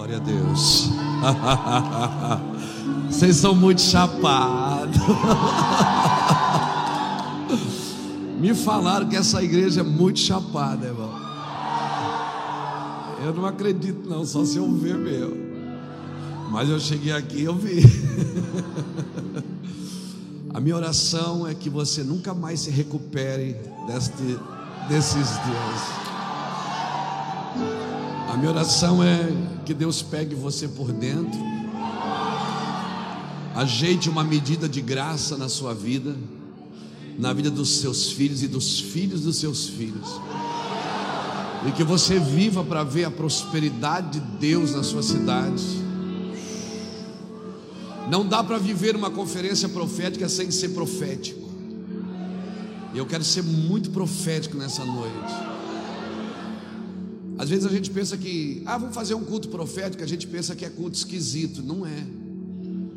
Glória a Deus. Vocês são muito chapados. Me falaram que essa igreja é muito chapada, irmão. Eu não acredito, não, só se eu ver mesmo. Mas eu cheguei aqui e eu vi. A minha oração é que você nunca mais se recupere deste, desses dias. A minha oração é que Deus pegue você por dentro, ajeite uma medida de graça na sua vida, na vida dos seus filhos e dos filhos dos seus filhos, e que você viva para ver a prosperidade de Deus na sua cidade. Não dá para viver uma conferência profética sem ser profético. E eu quero ser muito profético nessa noite. Às vezes a gente pensa que, ah, vamos fazer um culto profético, a gente pensa que é culto esquisito. Não é.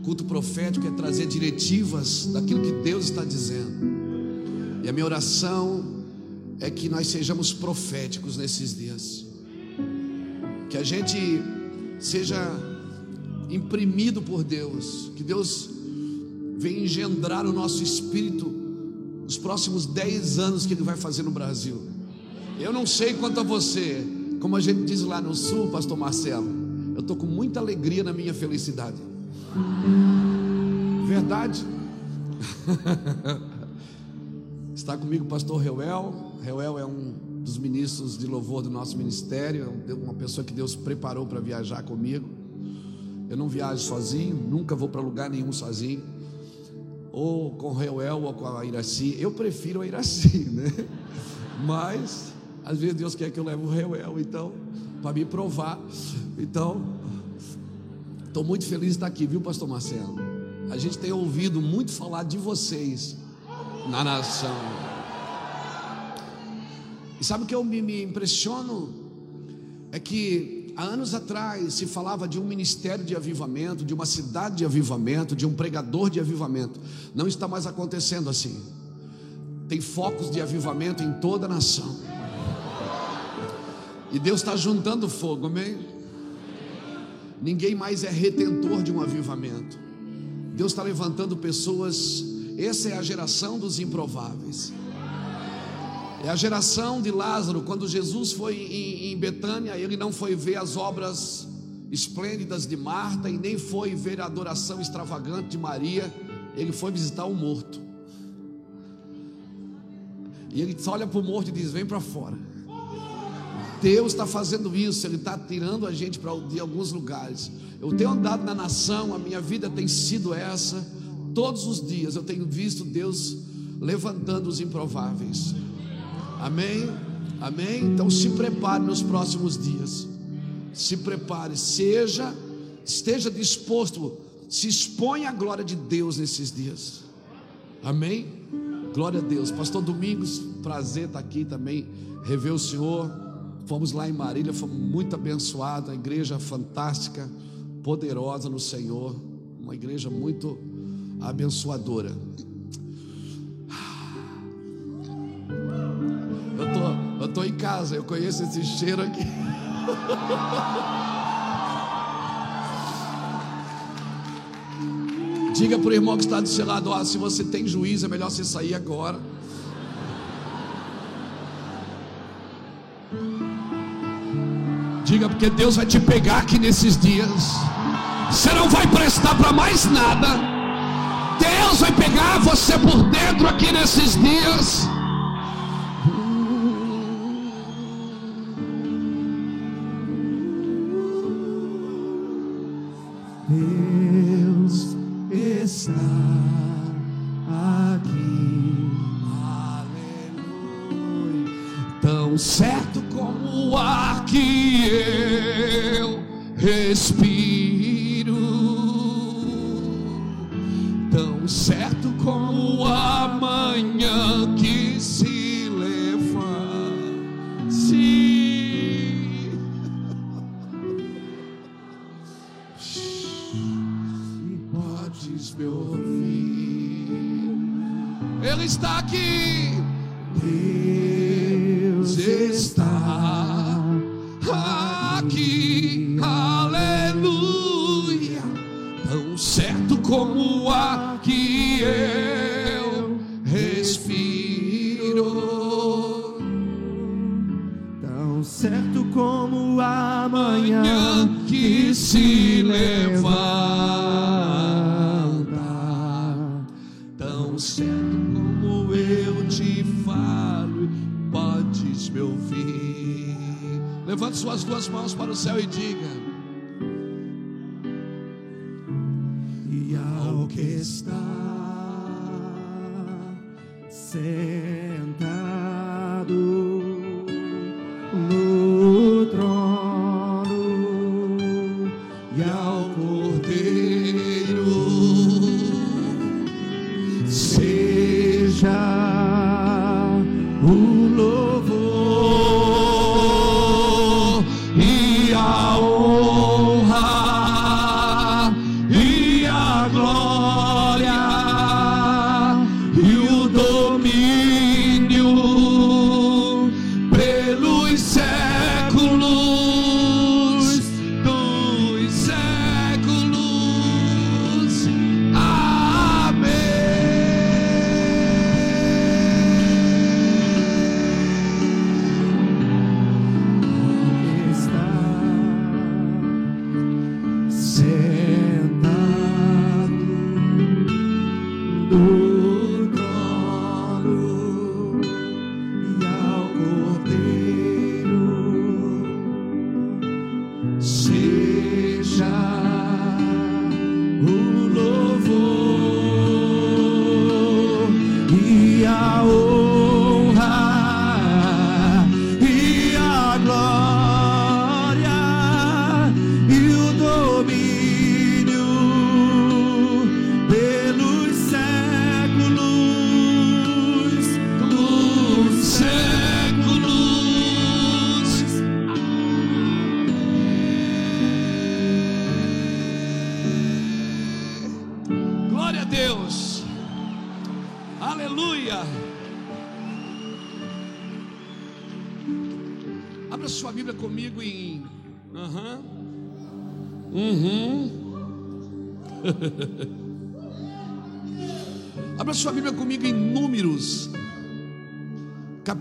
Culto profético é trazer diretivas daquilo que Deus está dizendo. E a minha oração é que nós sejamos proféticos nesses dias. Que a gente seja imprimido por Deus, que Deus venha engendrar o nosso espírito os próximos 10 anos que Ele vai fazer no Brasil. Eu não sei quanto a você, como a gente diz lá no sul, Pastor Marcelo, eu estou com muita alegria na minha felicidade. Verdade? Está comigo o pastor Reuel. Reuel é um dos ministros de louvor do nosso ministério, é uma pessoa que Deus preparou para viajar comigo. Eu não viajo sozinho, nunca vou para lugar nenhum sozinho. Ou com Reuel ou com a Iraci. Eu prefiro a Iraci, né? Mas às vezes Deus quer que eu leve o Reuel, então, para me provar. Então, estou muito feliz de estar aqui, viu, Pastor Marcelo? A gente tem ouvido muito falar de vocês na nação. E sabe o que eu me, me impressiono? É que há anos atrás se falava de um ministério de avivamento, de uma cidade de avivamento, de um pregador de avivamento. Não está mais acontecendo assim. Tem focos de avivamento em toda a nação. E Deus está juntando fogo, amém? Ninguém mais é retentor de um avivamento. Deus está levantando pessoas. Essa é a geração dos improváveis. É a geração de Lázaro, quando Jesus foi em, em Betânia, ele não foi ver as obras esplêndidas de Marta e nem foi ver a adoração extravagante de Maria, ele foi visitar o morto. E ele só olha para o morto e diz: Vem para fora. Deus está fazendo isso, Ele está tirando a gente para de alguns lugares. Eu tenho andado na nação, a minha vida tem sido essa. Todos os dias eu tenho visto Deus levantando os improváveis. Amém? Amém? Então se prepare nos próximos dias. Se prepare, seja, esteja disposto, se exponha à glória de Deus nesses dias. Amém? Glória a Deus. Pastor Domingos, prazer estar aqui também, rever o Senhor. Fomos lá em Marília, fomos muito abençoados, a igreja fantástica, poderosa no Senhor, uma igreja muito abençoadora. Eu estou em casa, eu conheço esse cheiro aqui. Diga para o irmão que está do seu lado: ó, se você tem juízo, é melhor você sair agora. Diga, porque Deus vai te pegar aqui nesses dias. Você não vai prestar para mais nada. Deus vai pegar você por dentro aqui nesses dias. Deus está aqui. Aleluia. Tão certo tão certo como a manhã que se levanta. Sim. Podes me ouvir. Ele está aqui. Deus suas duas mãos para o céu e diga.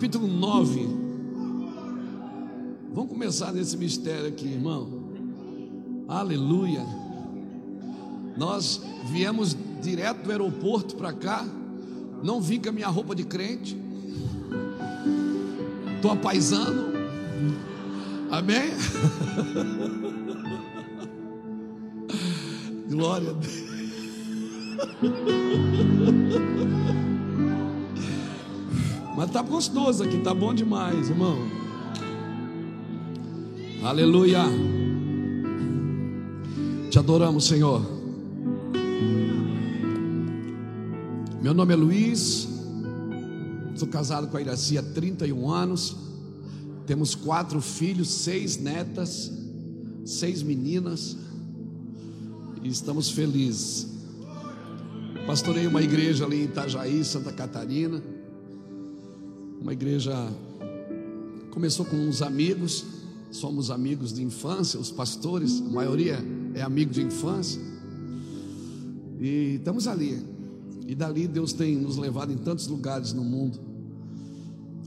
Capítulo 9. Vamos começar nesse mistério aqui, irmão. Aleluia. Nós viemos direto do aeroporto para cá. Não vim com a minha roupa de crente. Estou apaisando. Amém? Glória a Deus. Mas tá gostoso aqui, tá bom demais, irmão. Aleluia. Te adoramos, Senhor. Meu nome é Luiz. Sou casado com a Iraci há 31 anos. Temos quatro filhos, seis netas, seis meninas. E estamos felizes. Pastorei uma igreja ali em Itajaí, Santa Catarina. Uma igreja começou com uns amigos, somos amigos de infância, os pastores, a maioria é amigo de infância. E estamos ali. E dali Deus tem nos levado em tantos lugares no mundo.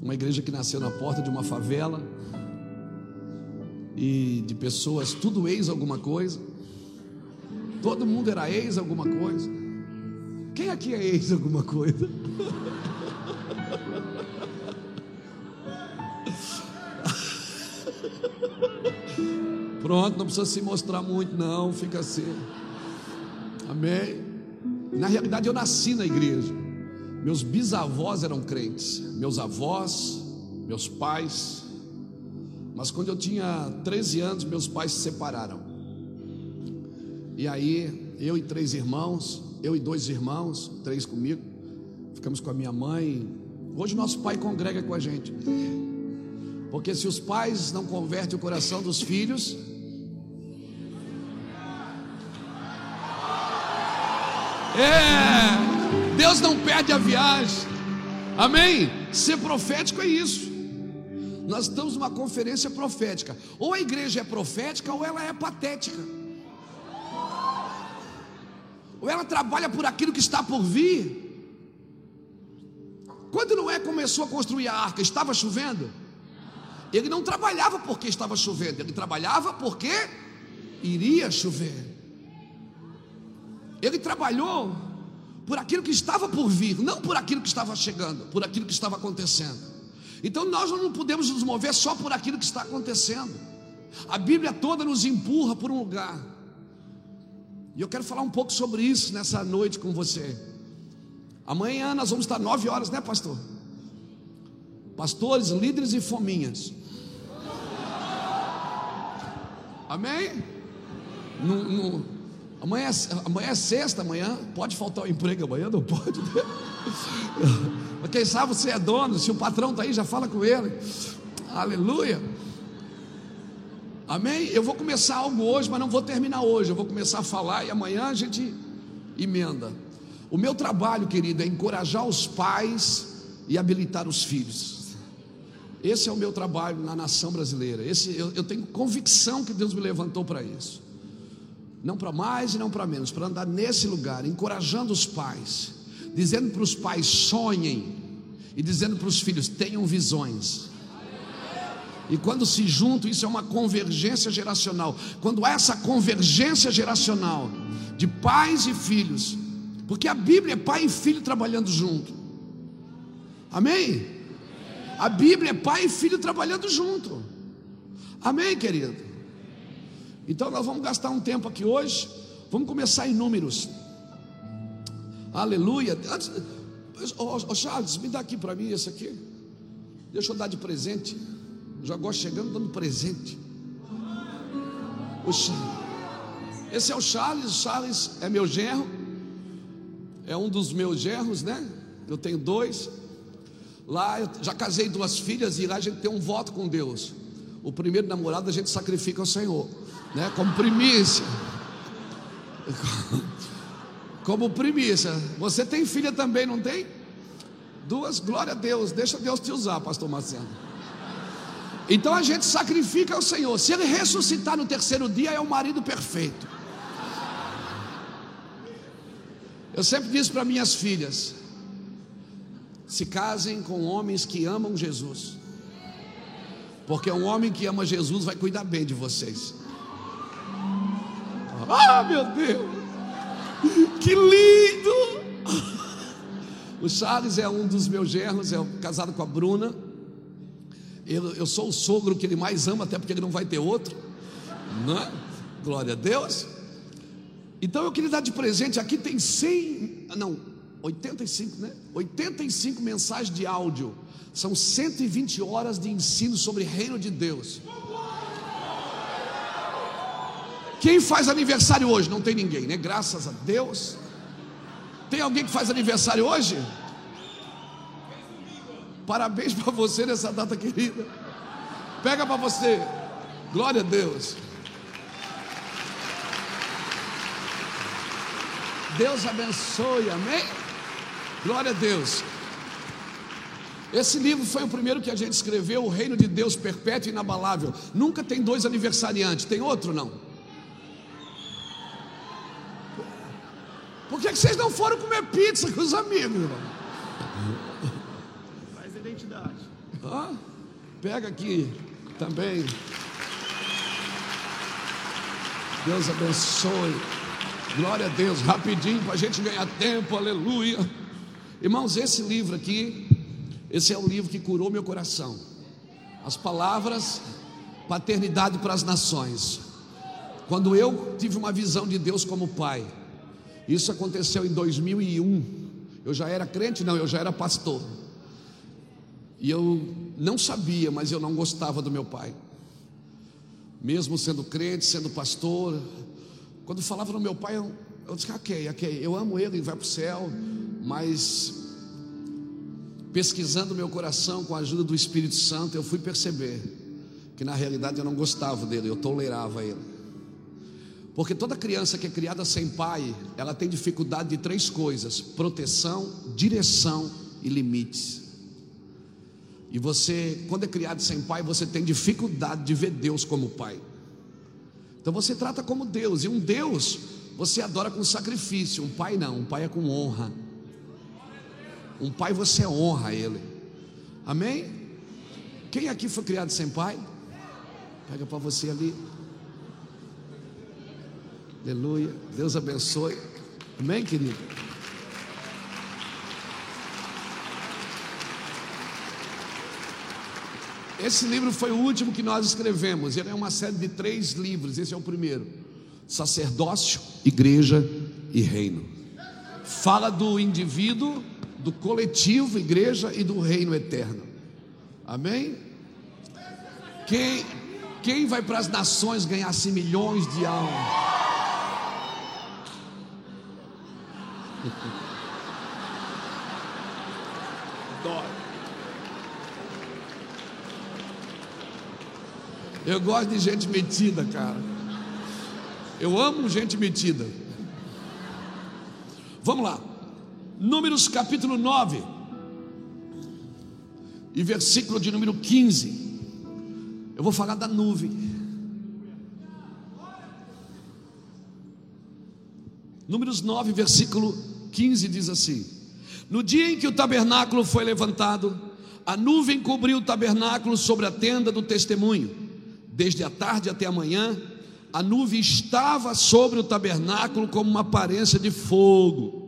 Uma igreja que nasceu na porta de uma favela e de pessoas, tudo ex alguma coisa. Todo mundo era ex alguma coisa. Quem aqui é ex alguma coisa? Pronto, não precisa se mostrar muito, não, fica assim. Amém. Na realidade, eu nasci na igreja. Meus bisavós eram crentes, meus avós, meus pais. Mas quando eu tinha 13 anos, meus pais se separaram. E aí, eu e três irmãos, eu e dois irmãos, três comigo, ficamos com a minha mãe. Hoje nosso pai congrega com a gente. Porque se os pais não convertem o coração dos filhos, É, Deus não perde a viagem. Amém? Ser profético é isso. Nós estamos numa conferência profética. Ou a igreja é profética ou ela é patética. Ou ela trabalha por aquilo que está por vir? Quando Noé começou a construir a arca, estava chovendo? Ele não trabalhava porque estava chovendo, ele trabalhava porque iria chover. Ele trabalhou por aquilo que estava por vir, não por aquilo que estava chegando, por aquilo que estava acontecendo. Então nós não podemos nos mover só por aquilo que está acontecendo. A Bíblia toda nos empurra por um lugar. E eu quero falar um pouco sobre isso nessa noite com você. Amanhã nós vamos estar nove horas, né, pastor? Pastores, líderes e fominhas. Amém? No, amanhã, é, amanhã é sexta, amanhã pode faltar o emprego amanhã, não pode. Né? Mas quem sabe você é dono, se o patrão está aí, já fala com ele. Aleluia. Amém? Eu vou começar algo hoje, mas não vou terminar hoje. Eu vou começar a falar e amanhã a gente emenda. O meu trabalho, querido, é encorajar os pais e habilitar os filhos. Esse é o meu trabalho na nação brasileira. Esse, eu, eu tenho convicção que Deus me levantou para isso. Não para mais e não para menos, para andar nesse lugar, encorajando os pais, dizendo para os pais: sonhem, e dizendo para os filhos: tenham visões. E quando se juntam, isso é uma convergência geracional. Quando essa convergência geracional de pais e filhos, porque a Bíblia é pai e filho trabalhando junto. Amém? A Bíblia é pai e filho trabalhando junto. Amém, querido? Então nós vamos gastar um tempo aqui hoje. Vamos começar em números. Aleluia. Ô, oh, Charles, me dá aqui para mim esse aqui. Deixa eu dar de presente. Já gosto chegando dando presente. O Esse é o Charles. O Charles é meu genro. É um dos meus genros, né? Eu tenho dois. Lá eu já casei duas filhas e lá a gente tem um voto com Deus. O primeiro namorado a gente sacrifica ao Senhor, né? Como primícia. Como primícia. Você tem filha também, não tem? Duas, glória a Deus. Deixa Deus te usar, pastor Marcelo. Então a gente sacrifica ao Senhor. Se ele ressuscitar no terceiro dia, é o marido perfeito. Eu sempre disse para minhas filhas: se casem com homens que amam Jesus, porque um homem que ama Jesus vai cuidar bem de vocês. Ah, meu Deus, que lindo! O Charles é um dos meus genros, é casado com a Bruna. Eu, eu sou o sogro que ele mais ama, até porque ele não vai ter outro. Não é? Glória a Deus. Então eu queria dar de presente, aqui tem 100, não, 85, né? 85 mensagens de áudio. São 120 horas de ensino sobre reino de Deus. Quem faz aniversário hoje? Não tem ninguém, né? Graças a Deus. Tem alguém que faz aniversário hoje? Parabéns para você nessa data querida. Pega para você. Glória a Deus. Deus abençoe, amém? Glória a Deus. Esse livro foi o primeiro que a gente escreveu, O Reino de Deus Perpétuo e Inabalável. Nunca tem dois aniversariantes, tem outro não? Por que, vocês não foram comer pizza com os amigos, irmão? Faz identidade. Ah, pega aqui também. Deus abençoe. Glória a Deus, rapidinho para a gente ganhar tempo, aleluia. Irmãos, esse livro aqui, esse é o livro que curou meu coração. As palavras, paternidade para as nações. Quando eu tive uma visão de Deus como pai, isso aconteceu em 2001. Eu já era crente, não, eu já era pastor. E eu não sabia, mas eu não gostava do meu pai. Mesmo sendo crente, sendo pastor, quando falava no meu pai, eu, eu disse: ok, ok, eu amo ele, ele vai para o céu, mas pesquisando meu coração com a ajuda do Espírito Santo, eu fui perceber que na realidade eu não gostava dele, eu tolerava ele. Porque toda criança que é criada sem pai, ela tem dificuldade de três coisas: proteção, direção e limites. E você, quando é criado sem pai, você tem dificuldade de ver Deus como pai. Então você trata como Deus, e um Deus você adora com sacrifício, um pai não, um pai é com honra. Um pai você honra ele. Amém? Quem aqui foi criado sem pai? Pega para você ali. Aleluia. Deus abençoe. Amém, querido? Esse livro foi o último que nós escrevemos. Ele é uma série de três livros. Esse é o primeiro: Sacerdócio, Igreja e Reino. Fala do indivíduo, do coletivo, igreja e do reino eterno. Amém? Quem, quem vai para as nações ganhar-se milhões de almas? Dói. Eu gosto de gente metida, cara. Eu amo gente metida. Vamos lá. Números capítulo 9 e versículo de número 15. Eu vou falar da nuvem. Números 9, versículo 15 diz assim: No dia em que o tabernáculo foi levantado, a nuvem cobriu o tabernáculo sobre a tenda do testemunho. Desde a tarde até a manhã, a nuvem estava sobre o tabernáculo como uma aparência de fogo.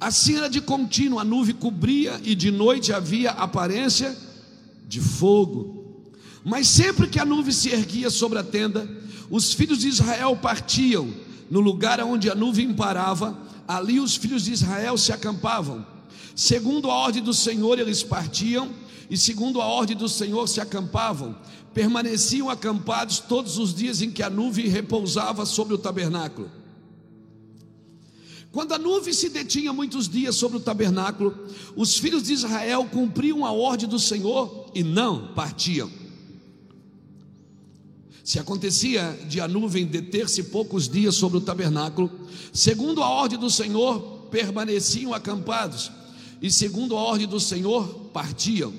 Assim era de contínuo, a nuvem cobria e de noite havia aparência de fogo. Mas sempre que a nuvem se erguia sobre a tenda, os filhos de Israel partiam no lugar onde a nuvem parava, ali os filhos de Israel se acampavam. Segundo a ordem do Senhor, eles partiam, e segundo a ordem do Senhor se acampavam. Permaneciam acampados todos os dias em que a nuvem repousava sobre o tabernáculo. Quando a nuvem se detinha muitos dias sobre o tabernáculo, os filhos de Israel cumpriam a ordem do Senhor e não partiam. Se acontecia de a nuvem deter-se poucos dias sobre o tabernáculo, segundo a ordem do Senhor, permaneciam acampados, e segundo a ordem do Senhor, partiam.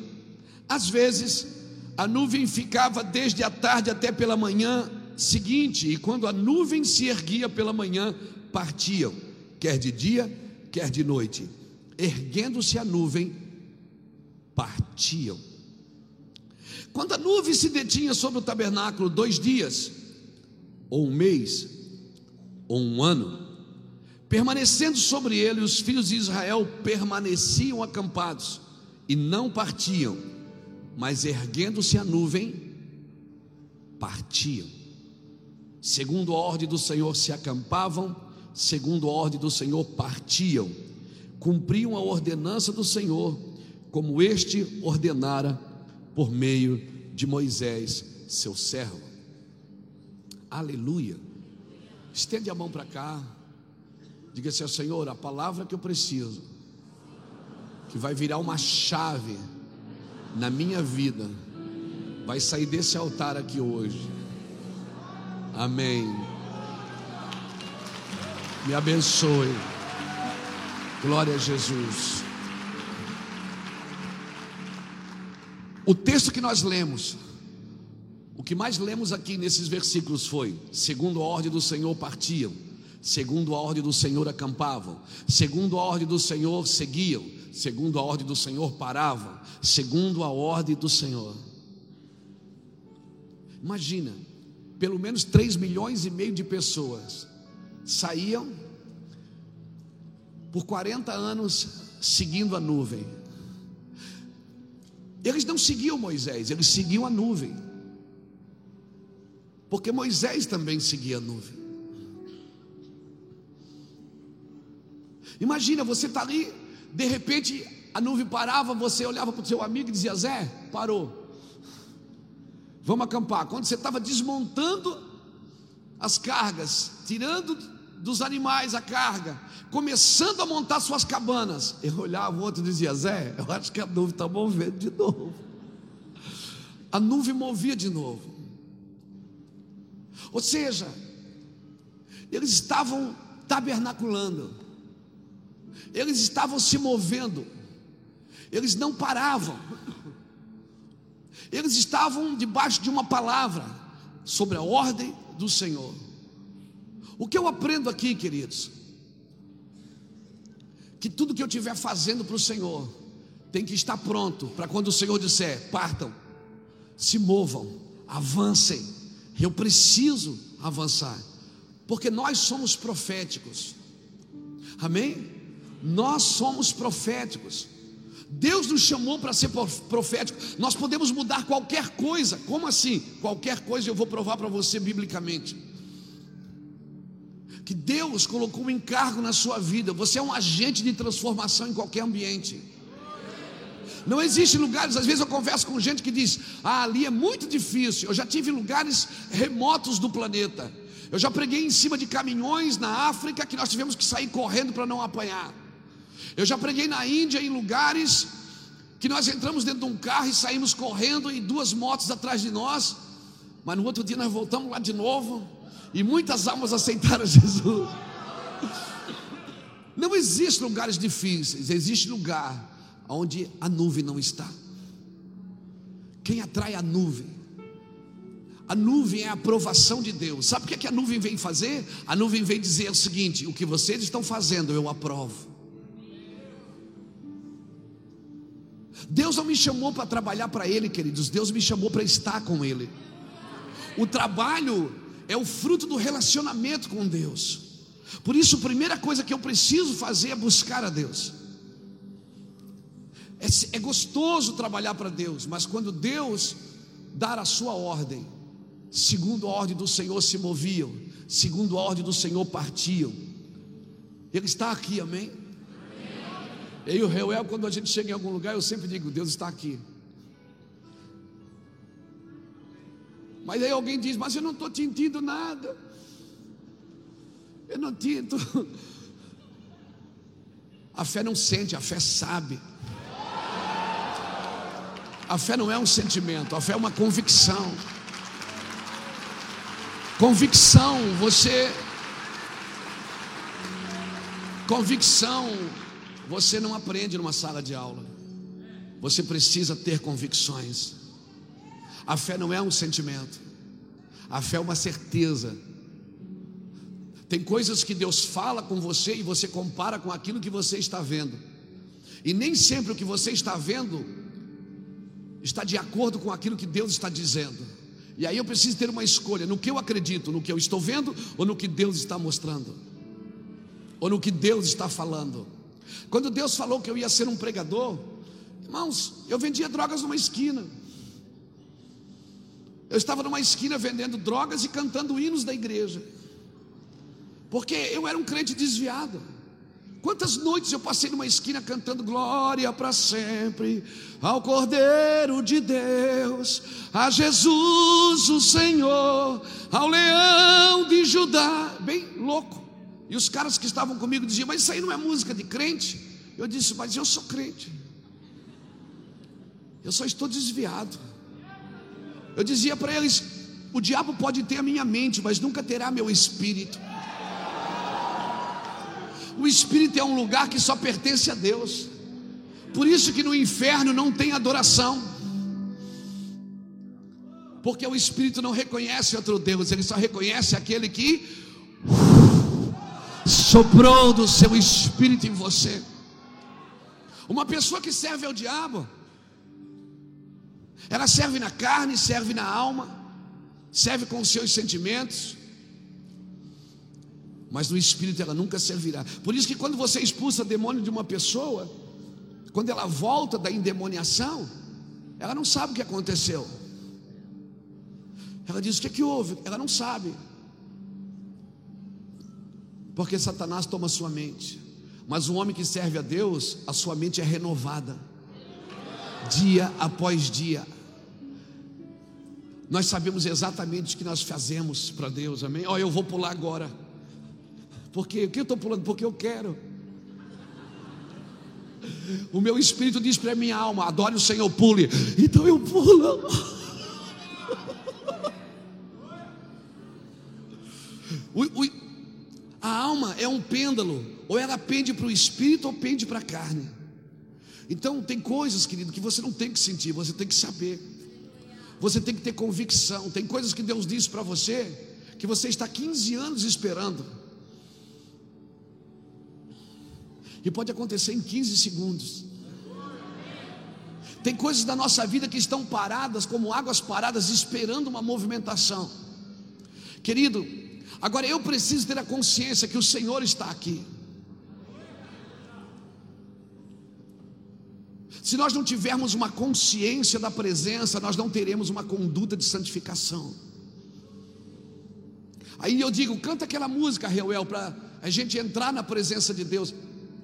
Às vezes, a nuvem ficava desde a tarde até pela manhã seguinte, e quando a nuvem se erguia pela manhã, partiam quer de dia, quer de noite. Erguendo-se a nuvem, partiam. Quando a nuvem se detinha sobre o tabernáculo dois dias, ou um mês, ou um ano, permanecendo sobre ele, os filhos de Israel permaneciam acampados e não partiam, mas erguendo-se a nuvem, partiam. Segundo a ordem do Senhor, se acampavam segundo a ordem do Senhor, partiam, cumpriam a ordenança do Senhor, como este ordenara por meio de Moisés, seu servo. Aleluia. Estende a mão para cá. Diga assim: Senhor, a palavra que eu preciso, que vai virar uma chave na minha vida, vai sair desse altar aqui hoje. Amém. Me abençoe. Glória a Jesus. O texto que nós lemos, o que mais lemos aqui nesses versículos foi: segundo a ordem do Senhor partiam, segundo a ordem do Senhor acampavam, segundo a ordem do Senhor seguiam, segundo a ordem do Senhor paravam, segundo a ordem do Senhor. Imagina, pelo menos 3 milhões e meio de pessoas saíam por 40 anos seguindo a nuvem. Eles não seguiam Moisés, eles seguiam a nuvem. Porque Moisés também seguia a nuvem. Imagina, você está ali, de repente a nuvem parava, você olhava para o seu amigo e dizia: Zé, parou. Vamos acampar. Quando você estava desmontando as cargas, tirando dos animais a carga, começando a montar suas cabanas. Eu olhava o outro e dizia: Zé, eu acho que a nuvem está movendo de novo. A nuvem movia de novo. Ou seja, eles estavam tabernaculando, eles estavam se movendo, eles não paravam, eles estavam debaixo de uma palavra sobre a ordem do Senhor. O que eu aprendo aqui, queridos? Que tudo que eu estiver fazendo para o Senhor tem que estar pronto para quando o Senhor disser: partam, se movam, avancem. Eu preciso avançar, porque nós somos proféticos, amém? Nós somos proféticos. Deus nos chamou para ser profético. Nós podemos mudar qualquer coisa. Como assim? Qualquer coisa eu vou provar para você biblicamente. Que Deus colocou um encargo na sua vida. Você é um agente de transformação em qualquer ambiente. Não existe lugares, às vezes eu converso com gente que diz: "Ah, ali é muito difícil". Eu já tive lugares remotos do planeta. Eu já preguei em cima de caminhões na África que nós tivemos que sair correndo para não apanhar. Eu já preguei na Índia em lugares que nós entramos dentro de um carro e saímos correndo e duas motos atrás de nós, mas no outro dia nós voltamos lá de novo e muitas almas aceitaram Jesus. Não existe lugares difíceis, existe lugar onde a nuvem não está. Quem atrai a nuvem? A nuvem é a aprovação de Deus. Sabe o que, é que a nuvem vem fazer? A nuvem vem dizer o seguinte: o que vocês estão fazendo, eu aprovo. Deus não me chamou para trabalhar para Ele, queridos, Deus me chamou para estar com Ele. O trabalho é o fruto do relacionamento com Deus. Por isso, a primeira coisa que eu preciso fazer é buscar a Deus. É, é gostoso trabalhar para Deus, mas quando Deus dar a sua ordem, segundo a ordem do Senhor se moviam, segundo a ordem do Senhor partiam. Ele está aqui, amém? Eu e o Reuel, quando a gente chega em algum lugar, eu sempre digo: Deus está aqui. Mas aí alguém diz: Mas eu não estou sentindo nada. Eu não tinto. A fé não sente, a fé sabe. A fé não é um sentimento, a fé é uma convicção. Convicção, você. Convicção você não aprende numa sala de aula. Você precisa ter convicções. A fé não é um sentimento. A fé é uma certeza. Tem coisas que Deus fala com você e você compara com aquilo que você está vendo. E nem sempre o que você está vendo está de acordo com aquilo que Deus está dizendo. E aí eu preciso ter uma escolha: no que eu acredito, no que eu estou vendo ou no que Deus está mostrando, ou no que Deus está falando. Quando Deus falou que eu ia ser um pregador, irmãos, eu vendia drogas numa esquina. Eu estava numa esquina vendendo drogas e cantando hinos da igreja, porque eu era um crente desviado. Quantas noites eu passei numa esquina cantando glória para sempre ao Cordeiro de Deus, a Jesus o Senhor, ao Leão de Judá, bem louco. E os caras que estavam comigo diziam: Mas isso aí não é música de crente? Eu disse: Mas eu sou crente. Eu só estou desviado. Eu dizia para eles: O diabo pode ter a minha mente, mas nunca terá meu espírito. O espírito é um lugar que só pertence a Deus. Por isso que no inferno não tem adoração. Porque o espírito não reconhece outro Deus, ele só reconhece aquele que soprou do seu espírito em você. Uma pessoa que serve ao diabo, ela serve na carne, serve na alma, serve com os seus sentimentos, mas no espírito ela nunca servirá. Por isso que quando você expulsa demônio de uma pessoa, quando ela volta da endemoniação, ela não sabe o que aconteceu. Ela diz: O que, é que houve? Ela não sabe. Porque Satanás toma sua mente. Mas o homem que serve a Deus, a sua mente é renovada. Dia após dia. Nós sabemos exatamente o que nós fazemos para Deus, amém? Oh, eu vou pular agora. Porque o que eu estou pulando? Porque eu quero. O meu espírito diz para a minha alma: adore o Senhor, pule. Então eu pulo. A alma é um pêndulo, ou ela pende para o espírito ou pende para a carne. Então, tem coisas, querido, que você não tem que sentir, você tem que saber. Você tem que ter convicção. Tem coisas que Deus diz para você que você está 15 anos esperando. E pode acontecer em 15 segundos. Tem coisas da nossa vida que estão paradas, como águas paradas, esperando uma movimentação. Querido, agora eu preciso ter a consciência que o Senhor está aqui. Se nós não tivermos uma consciência da presença, nós não teremos uma conduta de santificação. Aí eu digo, canta aquela música, Reuel, para a gente entrar na presença de Deus.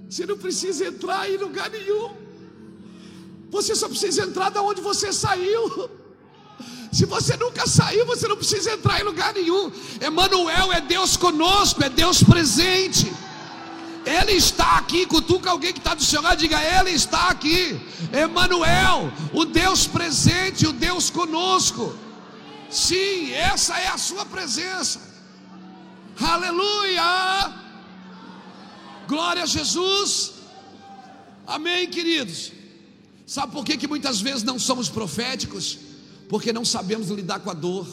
Você não precisa entrar em lugar nenhum. Você só precisa entrar da onde você saiu. Se você nunca saiu, você não precisa entrar em lugar nenhum. Emanuel é Deus conosco, é Deus presente. Ele está aqui, cutuca alguém que está do seu lado, diga, Ele está aqui. Emanuel, o Deus presente, o Deus conosco. Sim, essa é a sua presença. Aleluia! Glória a Jesus. Amém, queridos. Sabe por que, que muitas vezes não somos proféticos? Porque não sabemos lidar com a dor,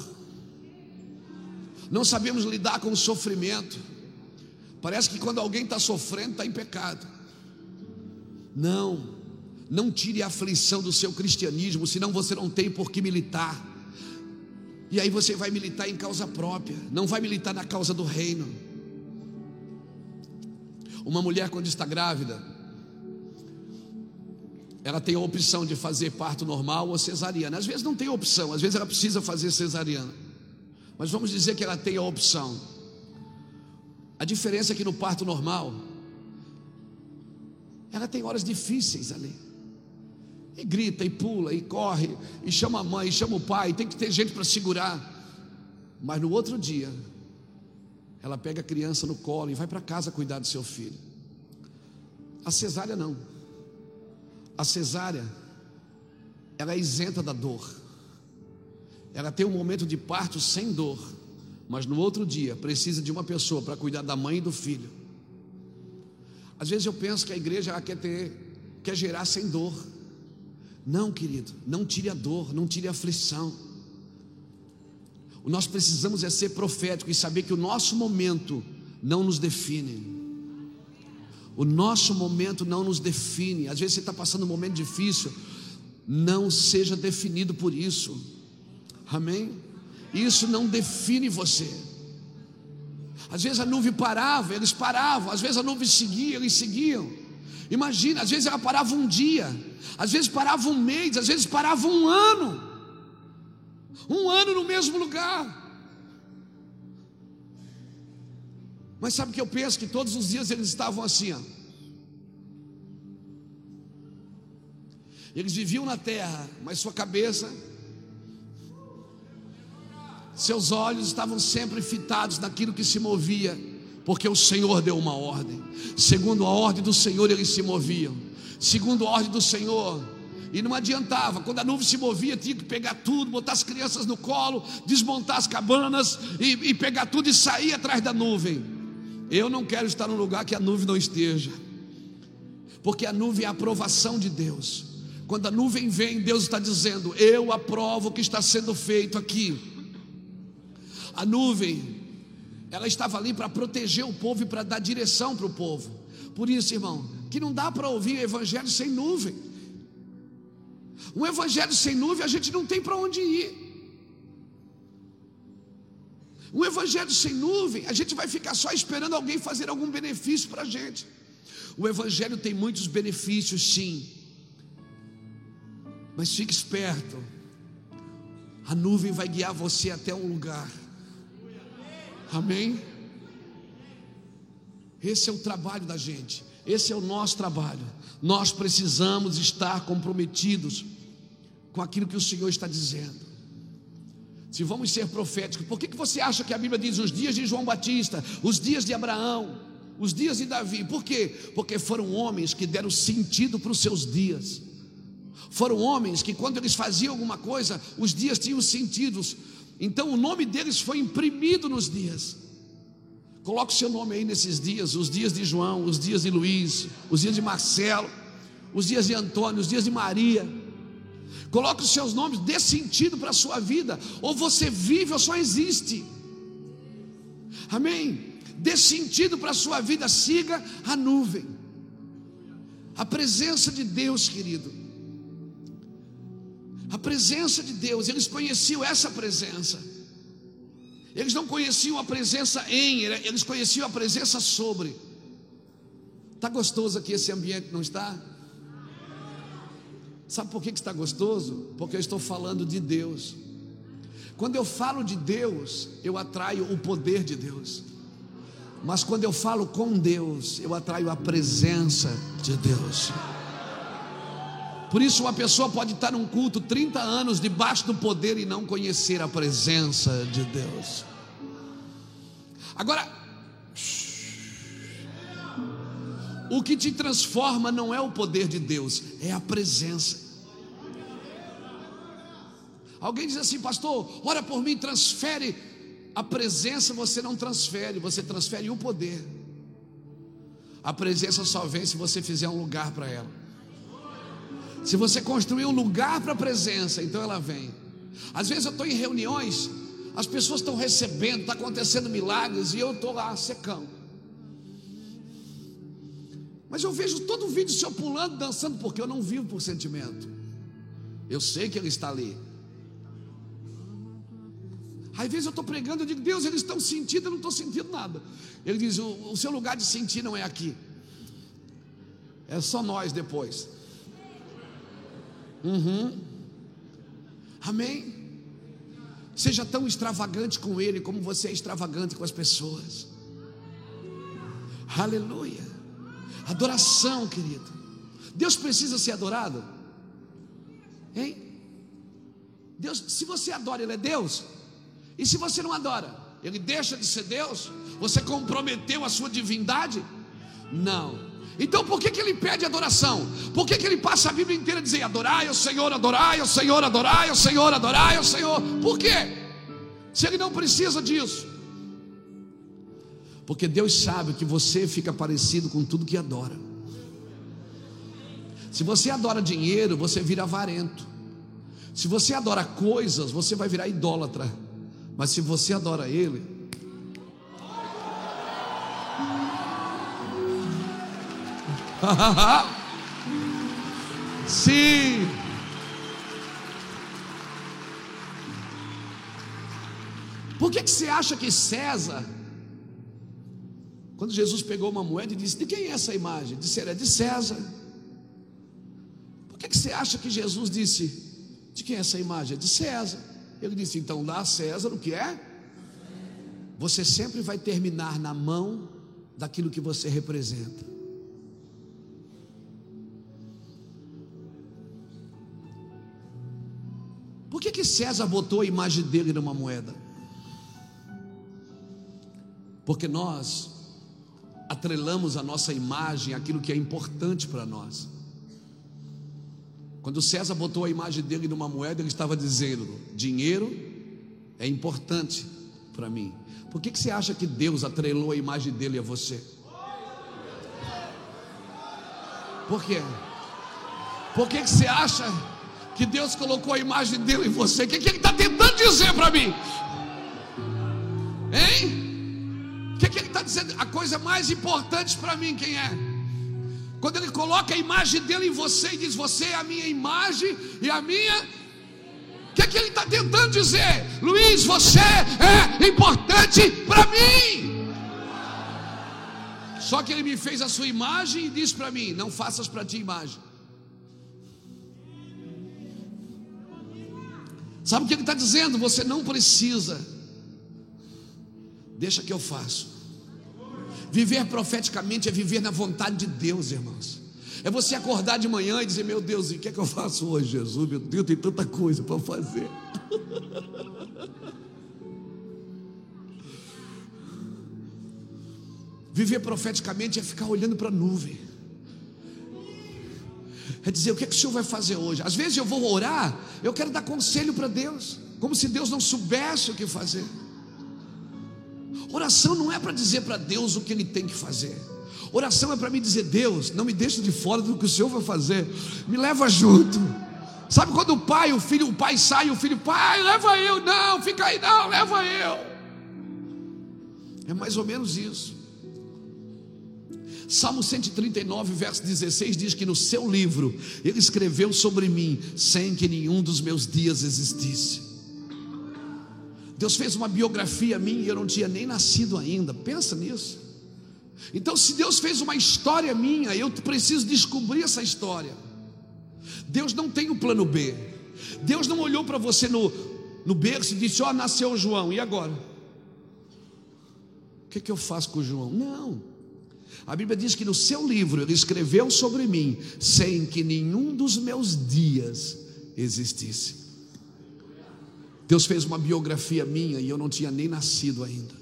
não sabemos lidar com o sofrimento. Parece que quando alguém está sofrendo, está em pecado. Não, não tire a aflição do seu cristianismo, senão você não tem por que militar. E aí você vai militar em causa própria, não vai militar na causa do reino. Uma mulher, quando está grávida, ela tem a opção de fazer parto normal ou cesariana. Às vezes não tem opção, às vezes ela precisa fazer cesariana. Mas vamos dizer que ela tem a opção. A diferença é que no parto normal, ela tem horas difíceis ali. E grita, e pula, e corre, e chama a mãe, e chama o pai, tem que ter gente para segurar. Mas no outro dia, ela pega a criança no colo e vai para casa cuidar do seu filho. A cesárea não. A cesárea, ela é isenta da dor. Ela tem um momento de parto sem dor mas no outro dia precisa de uma pessoa para cuidar da mãe e do filho. Às vezes eu penso que a igreja quer ter, quer gerar sem dor. Não, querido, não tire a dor, não tire a aflição. O nós precisamos é ser profético e saber que o nosso momento não nos define. O nosso momento não nos define. Às vezes você está passando um momento difícil, não seja definido por isso. Amém? Isso não define você. Às vezes a nuvem parava, eles paravam, às vezes a nuvem seguia, eles seguiam. Imagina, às vezes ela parava um dia, às vezes parava um mês, às vezes parava um ano. Um ano no mesmo lugar. Mas sabe o que eu penso? Que todos os dias eles estavam assim, ó. Eles viviam na terra, mas sua cabeça seus olhos estavam sempre fitados naquilo que se movia, porque o Senhor deu uma ordem. Segundo a ordem do Senhor, eles se moviam. Segundo a ordem do Senhor, e não adiantava, quando a nuvem se movia, tinha que pegar tudo, botar as crianças no colo, desmontar as cabanas e, e pegar tudo e sair atrás da nuvem. Eu não quero estar num lugar que a nuvem não esteja, porque a nuvem é a aprovação de Deus. Quando a nuvem vem, Deus está dizendo: Eu aprovo o que está sendo feito aqui. A nuvem, ela estava ali para proteger o povo e para dar direção para o povo. Por isso, irmão, que não dá para ouvir o evangelho sem nuvem. Um evangelho sem nuvem a gente não tem para onde ir. Um evangelho sem nuvem, a gente vai ficar só esperando alguém fazer algum benefício para a gente. O evangelho tem muitos benefícios, sim. Mas fique esperto. A nuvem vai guiar você até um lugar Amém? Esse é o trabalho da gente, esse é o nosso trabalho. Nós precisamos estar comprometidos com aquilo que o Senhor está dizendo. Se vamos ser proféticos, por que, que você acha que a Bíblia diz os dias de João Batista, os dias de Abraão, os dias de Davi? Por quê? Porque foram homens que deram sentido para os seus dias. Foram homens que, quando eles faziam alguma coisa, os dias tinham sentidos. Então o nome deles foi imprimido nos dias. Coloque o seu nome aí nesses dias, os dias de João, os dias de Luiz, os dias de Marcelo, os dias de Antônio, os dias de Maria. Coloque os seus nomes, dê sentido para a sua vida. Ou você vive ou só existe. Amém? Dê sentido para a sua vida, siga a nuvem. A presença de Deus, querido. A presença de Deus, eles conheciam essa presença. Eles não conheciam a presença em, eles conheciam a presença sobre. Está gostoso aqui esse ambiente, não está? Sabe por que está gostoso? Porque eu estou falando de Deus. Quando eu falo de Deus, eu atraio o poder de Deus. Mas quando eu falo com Deus, eu atraio a presença de Deus. Por isso, uma pessoa pode estar num culto 30 anos debaixo do poder e não conhecer a presença de Deus. Agora, o que te transforma não é o poder de Deus, é a presença. Alguém diz assim, pastor, ora por mim, transfere a presença. Você não transfere, você transfere o poder. A presença só vem se você fizer um lugar para ela. Se você construir um lugar para a presença, então ela vem. Às vezes eu estou em reuniões, as pessoas estão recebendo, está acontecendo milagres e eu estou lá secando. Mas eu vejo todo o vídeo seu pulando, dançando, porque eu não vivo por sentimento. Eu sei que ele está ali. Às vezes eu estou pregando, eu digo, Deus, eles estão sentindo, eu não estou sentindo nada. Ele diz: o, o seu lugar de sentir não é aqui, é só nós depois. Uhum. Amém? Seja tão extravagante com Ele como você é extravagante com as pessoas. Aleluia. Adoração, querido. Deus precisa ser adorado. Hein? Deus, se você adora, Ele é Deus. E se você não adora, Ele deixa de ser Deus? Você comprometeu a sua divindade? Não. Então por que, que ele pede adoração? Por que, que ele passa a Bíblia inteira dizendo adorai o Senhor, adorai o Senhor, adorai o Senhor, adorai o Senhor? Por quê? Se ele não precisa disso. Porque Deus sabe que você fica parecido com tudo que adora. Se você adora dinheiro, você vira avarento. Se você adora coisas, você vai virar idólatra. Mas se você adora Ele, Sim. Por que, que você acha que César, quando Jesus pegou uma moeda e disse: De quem é essa imagem? Disse: É de César. Por que, que você acha que Jesus disse: De quem é essa imagem? É de César. Ele disse: Então dá a César o que é? Você sempre vai terminar na mão daquilo que você representa. Por que, que César botou a imagem dele numa moeda? Porque nós atrelamos a nossa imagem àquilo que é importante para nós. Quando César botou a imagem dele numa moeda, ele estava dizendo: dinheiro é importante para mim. Por que, que você acha que Deus atrelou a imagem dele a você? Por quê? Por que, que você acha que Deus colocou a imagem dele em você. O que, que ele está tentando dizer para mim? Hein? O que, que ele está dizendo? A coisa mais importante para mim, quem é? Quando ele coloca a imagem dele em você e diz: Você é a minha imagem e a minha. O que, que ele está tentando dizer? Luiz, você é importante para mim. Só que ele me fez a sua imagem e disse para mim: Não faças para ti imagem. Sabe o que ele está dizendo? Você não precisa. Deixa que eu faço. Viver profeticamente é viver na vontade de Deus, irmãos. É você acordar de manhã e dizer: Meu Deus, o que é que eu faço hoje, Jesus? Meu Deus, tem tanta coisa para fazer. Viver profeticamente é ficar olhando para a nuvem é dizer o que, é que o Senhor vai fazer hoje. Às vezes eu vou orar, eu quero dar conselho para Deus, como se Deus não soubesse o que fazer. Oração não é para dizer para Deus o que Ele tem que fazer. Oração é para me dizer, Deus, não me deixe de fora do que o Senhor vai fazer, me leva junto. Sabe quando o pai, o filho, o pai sai, o filho, pai, leva eu, não, fica aí, não, leva eu. É mais ou menos isso. Salmo 139, verso 16 diz que no seu livro ele escreveu sobre mim sem que nenhum dos meus dias existisse. Deus fez uma biografia minha e eu não tinha nem nascido ainda. Pensa nisso. Então, se Deus fez uma história minha, eu preciso descobrir essa história. Deus não tem o plano B. Deus não olhou para você no, no berço e disse: Ó, oh, nasceu João, e agora? O que, é que eu faço com o João? Não. A Bíblia diz que no seu livro ele escreveu sobre mim, sem que nenhum dos meus dias existisse. Deus fez uma biografia minha e eu não tinha nem nascido ainda.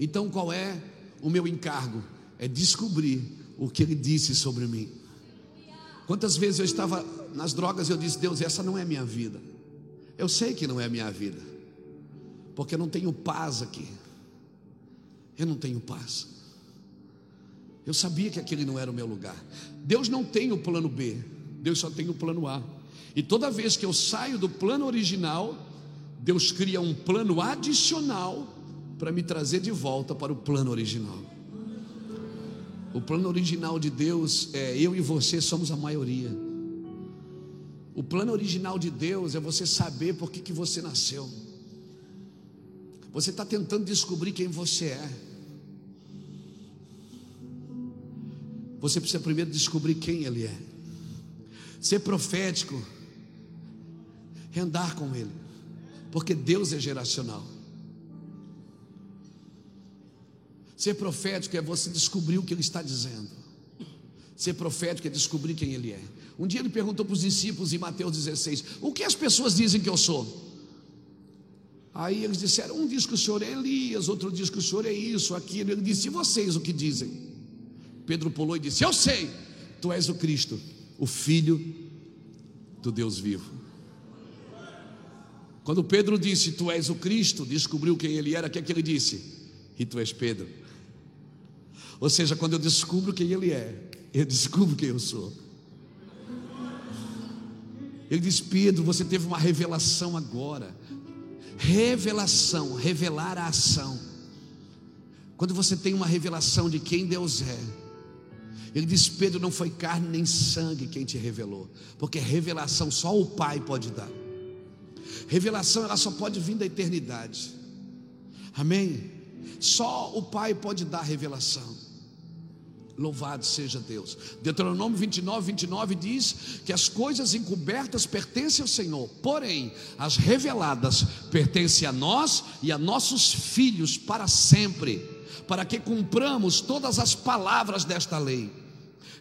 Então qual é o meu encargo? É descobrir o que ele disse sobre mim. Quantas vezes eu estava nas drogas e eu disse: Deus, essa não é minha vida. Eu sei que não é minha vida, porque eu não tenho paz aqui. Eu não tenho paz. Eu sabia que aquele não era o meu lugar. Deus não tem o plano B, Deus só tem o plano A. E toda vez que eu saio do plano original, Deus cria um plano adicional para me trazer de volta para o plano original. O plano original de Deus é eu e você somos a maioria. O plano original de Deus é você saber por que, que você nasceu. Você está tentando descobrir quem você é. Você precisa primeiro descobrir quem Ele é. Ser profético é andar com Ele, porque Deus é geracional. Ser profético é você descobrir o que Ele está dizendo. Ser profético é descobrir quem Ele é. Um dia ele perguntou para os discípulos em Mateus 16: O que as pessoas dizem que eu sou? Aí eles disseram: Um diz que o senhor é Elias, outro diz que o senhor é isso, aquilo. Ele disse: E vocês o que dizem? Pedro pulou e disse: Eu sei, tu és o Cristo, o Filho do Deus vivo. Quando Pedro disse: Tu és o Cristo, descobriu quem ele era, o que é que ele disse? E tu és Pedro. Ou seja, quando eu descubro quem ele é, eu descubro quem eu sou. Ele diz: Pedro, você teve uma revelação agora. Revelação, revelar a ação. Quando você tem uma revelação de quem Deus é, ele diz: Pedro, não foi carne nem sangue quem te revelou, porque revelação só o Pai pode dar. Revelação ela só pode vir da eternidade. Amém? Só o Pai pode dar revelação. Louvado seja Deus. Deuteronômio 29, 29 diz que as coisas encobertas pertencem ao Senhor, porém as reveladas pertencem a nós e a nossos filhos para sempre, para que cumpramos todas as palavras desta lei.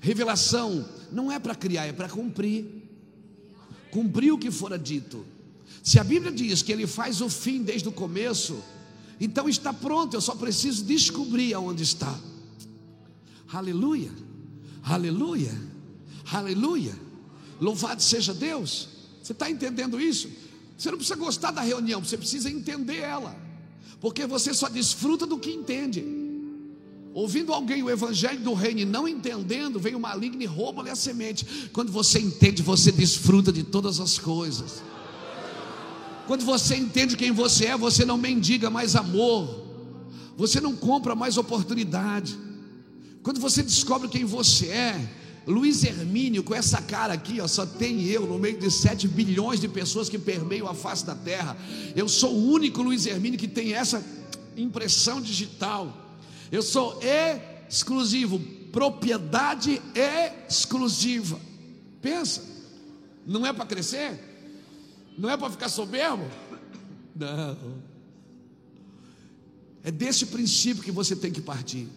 Revelação não é para criar, é para cumprir. Cumprir o que fora dito. Se a Bíblia diz que ele faz o fim desde o começo, então está pronto, eu só preciso descobrir aonde está. Aleluia, aleluia, aleluia. Louvado seja Deus. Você está entendendo isso? Você não precisa gostar da reunião, você precisa entender ela, porque você só desfruta do que entende. Ouvindo alguém o evangelho do reino e não entendendo, vem o maligno e rouba-lhe a semente. Quando você entende, você desfruta de todas as coisas. Quando você entende quem você é, você não mendiga mais amor, você não compra mais oportunidade. Quando você descobre quem você é, Luiz Hermínio, com essa cara aqui, ó, só tem eu no meio de 7 bilhões de pessoas que permeiam a face da terra. Eu sou o único Luiz Hermínio que tem essa impressão digital. Eu sou exclusivo, propriedade exclusiva. Pensa, não é para crescer? Não é para ficar soberbo? Não. É desse princípio que você tem que partir.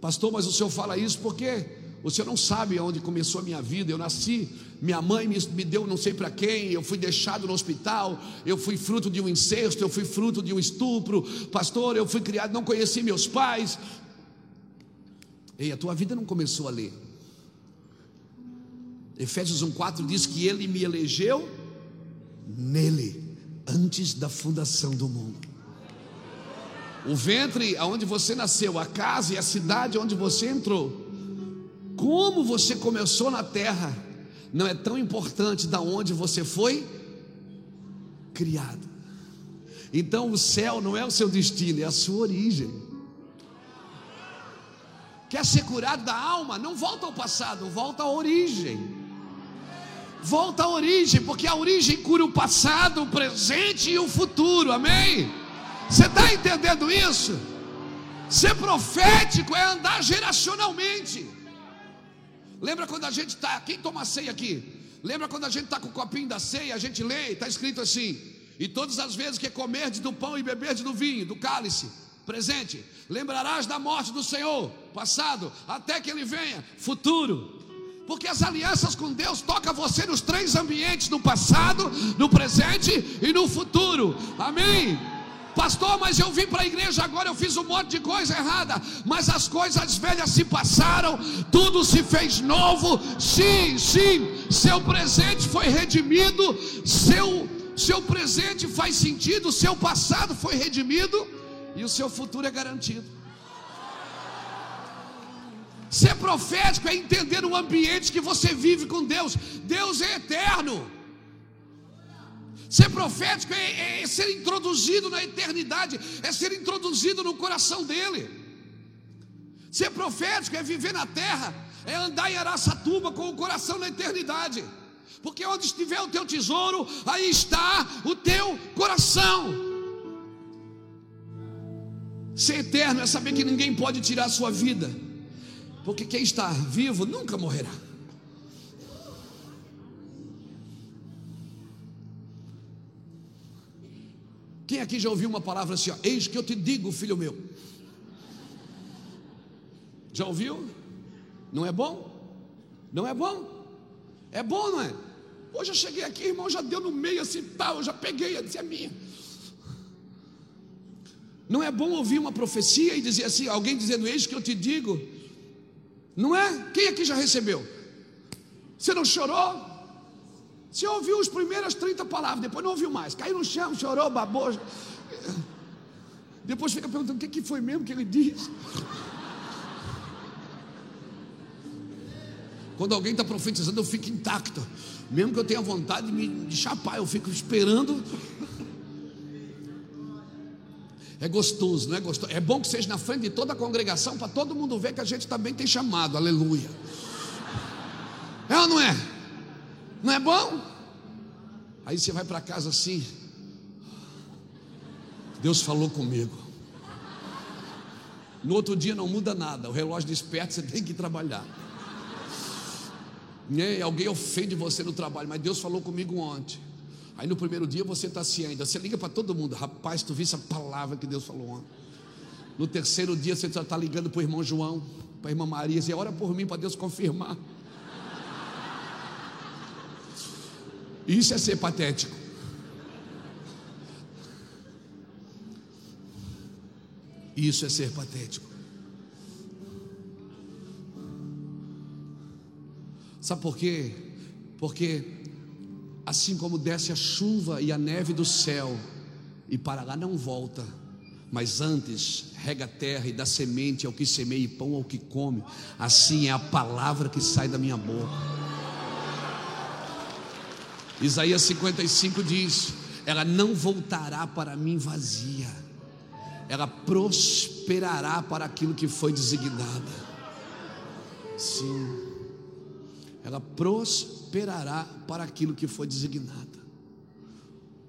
Pastor, mas o senhor fala isso porque o senhor não sabe onde começou a minha vida. Eu nasci, minha mãe me, me deu não sei para quem, eu fui deixado no hospital, eu fui fruto de um incesto, eu fui fruto de um estupro. Pastor, eu fui criado, não conheci meus pais. Ei, a tua vida não começou ali. Efésios 1,4 diz que ele me elegeu nele, antes da fundação do mundo. O ventre aonde você nasceu, a casa e a cidade onde você entrou. Como você começou na terra, não é tão importante da onde você foi criado. Então o céu não é o seu destino, é a sua origem. Quer ser curado da alma? Não volta ao passado, volta à origem. Volta à origem, porque a origem cura o passado, o presente e o futuro, amém? Você está entendendo isso? Ser profético é andar geracionalmente. Lembra quando a gente está, quem toma ceia aqui? Lembra quando a gente está com o copinho da ceia, a gente lê, está escrito assim: e todas as vezes que comerdes do pão e beberdes do vinho, do cálice, presente, lembrarás da morte do Senhor, passado, até que ele venha, futuro. Porque as alianças com Deus tocam você nos três ambientes: no passado, no presente e no futuro. Amém? Pastor, mas eu vim para a igreja agora, eu fiz um monte de coisa errada, mas as coisas velhas se passaram, tudo se fez novo. Sim, sim, seu presente foi redimido, seu seu presente faz sentido, seu passado foi redimido e o seu futuro é garantido. Ser profético é entender o ambiente que você vive com Deus. Deus é eterno. Ser profético é, é, ser introduzido na eternidade, é ser introduzido no coração dele. Ser profético é viver na terra, é andar em Araçatuba com o coração na eternidade. Porque onde estiver o teu tesouro, aí está o teu coração. Ser eterno é saber que ninguém pode tirar a sua vida, porque quem está vivo nunca morrerá. Quem aqui já ouviu uma palavra assim, ó, eis que eu te digo, filho meu? Já ouviu? Não é bom? Não é bom? É bom, não é? Hoje eu cheguei aqui, irmão, já deu no meio assim, tal, eu já peguei, disse é minha. Não é bom ouvir uma profecia e dizer assim, alguém dizendo, eis que eu te digo. Não é? Quem aqui já recebeu? Você não chorou? Você ouviu as primeiras 30 palavras, depois não ouviu mais. Caiu no chão, chorou, babou. Depois fica perguntando o que, que foi mesmo que ele disse. Quando alguém está profetizando, eu fico intacto. Mesmo que eu tenha vontade de me de chapar, eu fico esperando. É gostoso, não é gostoso? É bom que seja na frente de toda a congregação, para todo mundo ver que a gente também tem chamado, aleluia. É ou não é? Não é bom? Aí você vai para casa assim. Deus falou comigo. No outro dia não muda nada. O relógio desperta, você tem que trabalhar. Né? Alguém ofende você no trabalho, mas Deus falou comigo ontem. Aí no primeiro dia você está assim ainda. Você liga para todo mundo, rapaz, tu viu essa palavra que Deus falou ontem. No terceiro dia você já está ligando para o irmão João, para a irmã Maria, você ora por mim para Deus confirmar. Isso é ser patético. Isso é ser patético. Sabe por quê? Porque assim como desce a chuva e a neve do céu, e para lá não volta, mas antes rega a terra e dá semente ao que semeia e pão ao que come, assim é a palavra que sai da minha boca. Isaías 55 diz: Ela não voltará para mim vazia, ela prosperará para aquilo que foi designada. Sim, ela prosperará para aquilo que foi designada.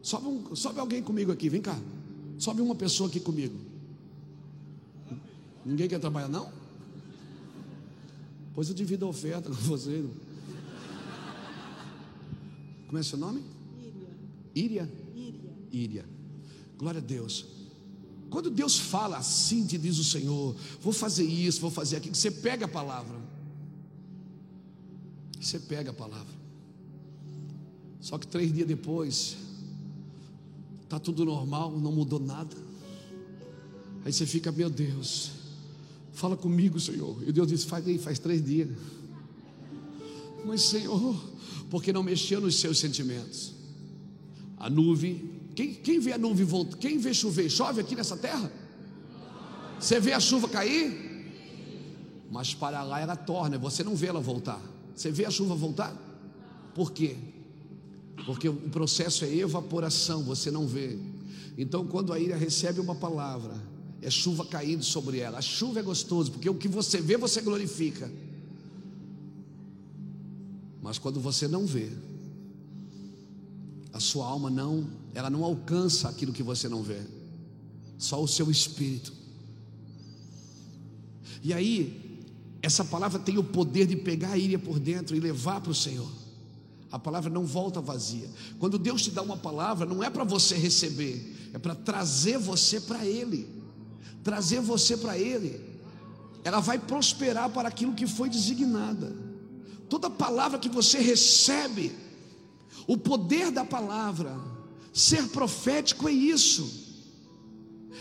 Sobe, um, sobe alguém comigo aqui, vem cá. Sobe uma pessoa aqui comigo. Ninguém quer trabalhar, não? Pois eu divido a oferta com você. Como é seu nome? Íria. Íria? Íria. Glória a Deus. Quando Deus fala assim, te diz o Senhor, vou fazer isso, vou fazer aquilo, você pega a palavra. Você pega a palavra. Só que três dias depois, está tudo normal, não mudou nada. Aí você fica, meu Deus, fala comigo, Senhor. E Deus diz: faz aí, faz três dias. Mas, Senhor, porque não mexeu nos seus sentimentos. A nuvem, quem, quem vê a nuvem voltar? Quem vê chover? Chove aqui nessa terra? Você vê a chuva cair? Mas para lá ela torna, você não vê ela voltar. Você vê a chuva voltar? Por quê? Porque o processo é evaporação, você não vê. Então, quando a ilha recebe uma palavra, é chuva caindo sobre ela. A chuva é gostoso, porque o que você vê, você glorifica. Mas quando você não vê, a sua alma não, ela não alcança aquilo que você não vê. Só o seu espírito. E aí, essa palavra tem o poder de pegar a ilha por dentro e levar para o Senhor. A palavra não volta vazia. Quando Deus te dá uma palavra, não é para você receber, é para trazer você para Ele. Trazer você para Ele. Ela vai prosperar para aquilo que foi designada. Toda palavra que você recebe, o poder da palavra, ser profético é isso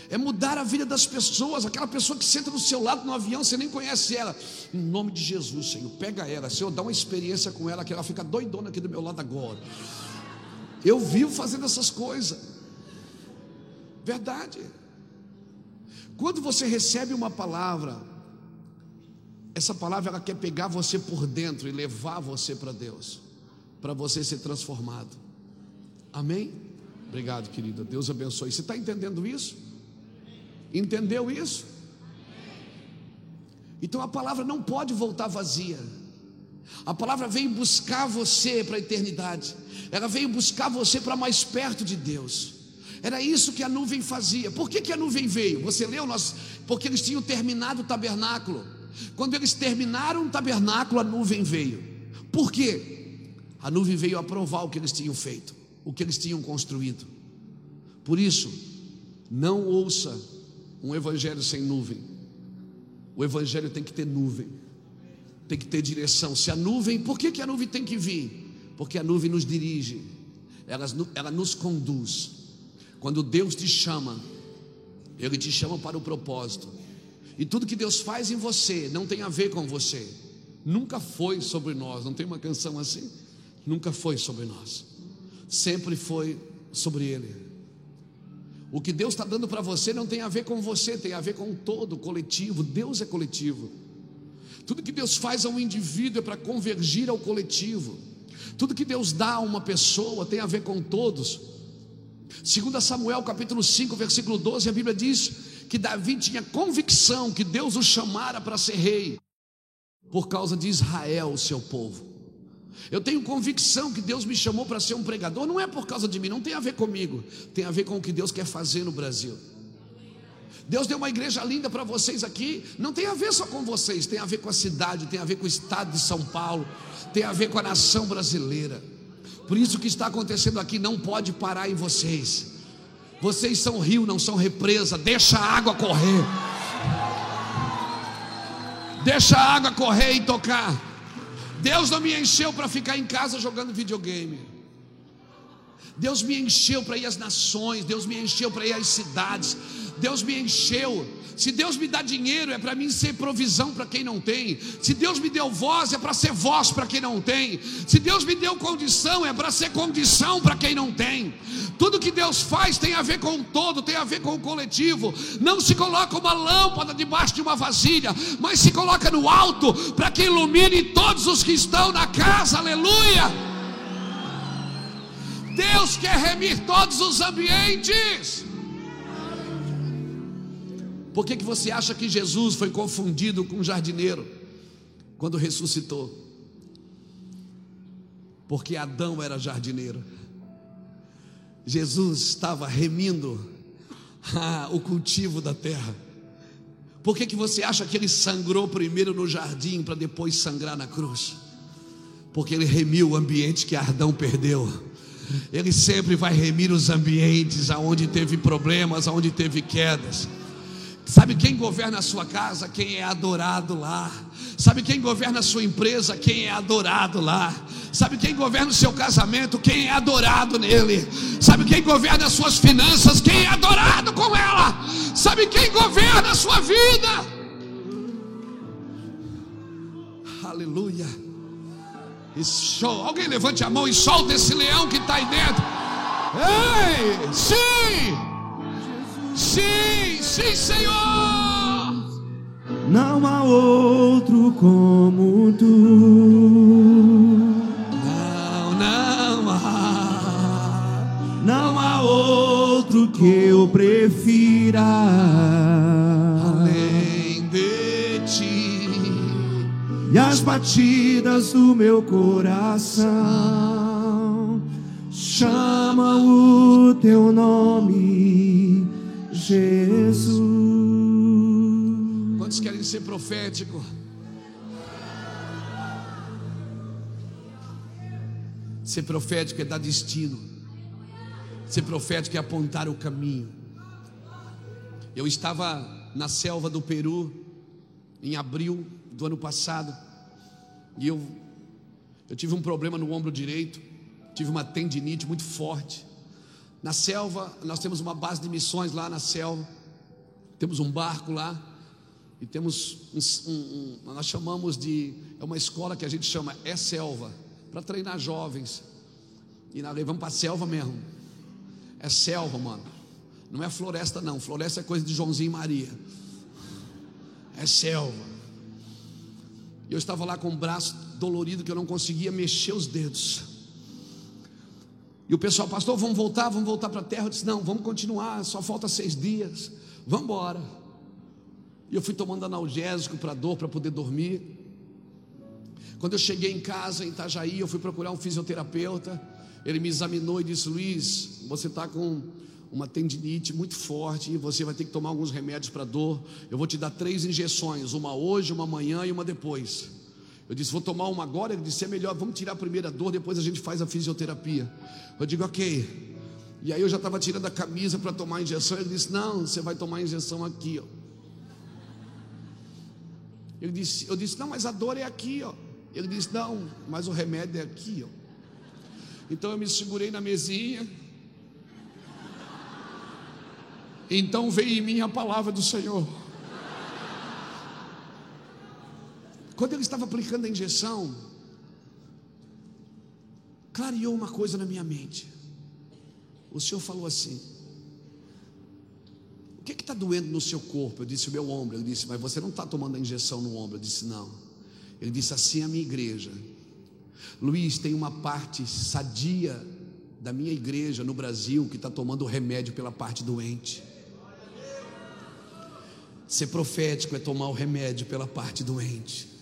é mudar a vida das pessoas. Aquela pessoa que senta do seu lado no avião, você nem conhece ela. Em nome de Jesus, Senhor, pega ela. Senhor, dá uma experiência com ela, que ela fica doidona aqui do meu lado agora. Eu vivo fazendo essas coisas. Verdade. Quando você recebe uma palavra, essa palavra ela quer pegar você por dentro e levar você para Deus, para você ser transformado. Amém? Obrigado, querida. Deus abençoe. Você está entendendo isso? Entendeu isso? Então a palavra não pode voltar vazia. A palavra veio buscar você para a eternidade. Ela veio buscar você para mais perto de Deus. Era isso que a nuvem fazia. Por que, que a nuvem veio? Você leu? Nós, porque eles tinham terminado o tabernáculo. Quando eles terminaram o tabernáculo, a nuvem veio. Por quê? A nuvem veio aprovar o que eles tinham feito, o que eles tinham construído. Por isso, não ouça um evangelho sem nuvem. O evangelho tem que ter nuvem, tem que ter direção. Se a nuvem, por que, que a nuvem tem que vir? Porque a nuvem nos dirige, ela, ela nos conduz. Quando Deus te chama, Ele te chama para o propósito. E tudo que Deus faz em você não tem a ver com você. Nunca foi sobre nós. Não tem uma canção assim? Nunca foi sobre nós. Sempre foi sobre Ele. O que Deus está dando para você não tem a ver com você, tem a ver com todo o coletivo. Deus é coletivo. Tudo que Deus faz a um indivíduo é para convergir ao coletivo. Tudo que Deus dá a uma pessoa tem a ver com todos. Segundo Samuel capítulo 5, versículo 12, a Bíblia diz que Davi tinha convicção que Deus o chamara para ser rei por causa de Israel, o seu povo. Eu tenho convicção que Deus me chamou para ser um pregador, não é por causa de mim, não tem a ver comigo, tem a ver com o que Deus quer fazer no Brasil. Deus deu uma igreja linda para vocês aqui, não tem a ver só com vocês, tem a ver com a cidade, tem a ver com o estado de São Paulo, tem a ver com a nação brasileira. Por isso que está acontecendo aqui não pode parar em vocês. Vocês são rio, não são represa, deixa a água correr. Deixa a água correr e tocar. Deus não me encheu para ficar em casa jogando videogame. Deus me encheu para ir às nações, Deus me encheu para ir às cidades, Deus me encheu. Se Deus me dá dinheiro, é para mim ser provisão para quem não tem. Se Deus me deu voz, é para ser voz para quem não tem. Se Deus me deu condição, é para ser condição para quem não tem. Tudo que Deus faz tem a ver com o todo, tem a ver com o coletivo. Não se coloca uma lâmpada debaixo de uma vasilha, mas se coloca no alto para que ilumine todos os que estão na casa. Aleluia! Deus quer remir todos os ambientes. Por que, que você acha que Jesus foi confundido com um jardineiro quando ressuscitou? Porque Adão era jardineiro. Jesus estava remindo ah, o cultivo da terra. Por que, que você acha que ele sangrou primeiro no jardim para depois sangrar na cruz? Porque ele remiu o ambiente que Adão perdeu. Ele sempre vai remir os ambientes aonde teve problemas, aonde teve quedas. Sabe quem governa a sua casa? Quem é adorado lá. Sabe quem governa a sua empresa? Quem é adorado lá. Sabe quem governa o seu casamento? Quem é adorado nele. Sabe quem governa as suas finanças? Quem é adorado com ela. Sabe quem governa a sua vida? Aleluia. Show. Alguém levante a mão e solta esse leão que está aí dentro. Ei, sim. Sim, sim, Senhor. Não há outro como tu. Não, não há. Não há outro que eu prefira. Além de ti. E as batidas do meu coração chamam o teu nome Jesus. Quantos querem ser profético? Ser profético é dar destino. Ser profético é apontar o caminho. Eu estava na selva do Peru em abril do ano passado e eu eu tive um problema no ombro direito, tive uma tendinite muito forte. Na selva, nós temos uma base de missões lá na selva. Temos um barco lá e temos um, um, um, nós chamamos de é uma escola que a gente chama é selva para treinar jovens. E nós levamos para a selva mesmo. É selva, mano. Não é floresta, não. Floresta é coisa de Joãozinho e Maria. É selva. E eu estava lá com o braço dolorido que eu não conseguia mexer os dedos. E o pessoal, pastor, vamos voltar, vamos voltar para a terra. Eu disse, não, vamos continuar, só falta seis dias. Vamos embora. E eu fui tomando analgésico para dor, para poder dormir. Quando eu cheguei em casa, em Itajaí, eu fui procurar um fisioterapeuta. Ele me examinou e disse: Luiz, você está com uma tendinite muito forte e você vai ter que tomar alguns remédios para dor. Eu vou te dar três injeções, uma hoje, uma amanhã e uma depois. Eu disse, vou tomar uma agora. Ele disse, é melhor, vamos tirar a primeira dor, depois a gente faz a fisioterapia. Eu digo, ok. E aí eu já estava tirando a camisa para tomar a injeção. Ele disse, não, você vai tomar a injeção aqui, ó. Ele disse, eu disse, não, mas a dor é aqui, ó. Ele disse, não, mas o remédio é aqui, ó. Então eu me segurei na mesinha. Então veio em mim a palavra do Senhor. Quando ele estava aplicando a injeção, clareou uma coisa na minha mente. O Senhor falou assim: O que está doendo no seu corpo? Eu disse: O meu ombro. Ele disse: Mas você não está tomando a injeção no ombro? Eu disse: Não. Ele disse assim: A minha igreja. Luiz, tem uma parte sadia da minha igreja no Brasil que está tomando remédio pela parte doente. Ser profético é tomar o remédio pela parte doente.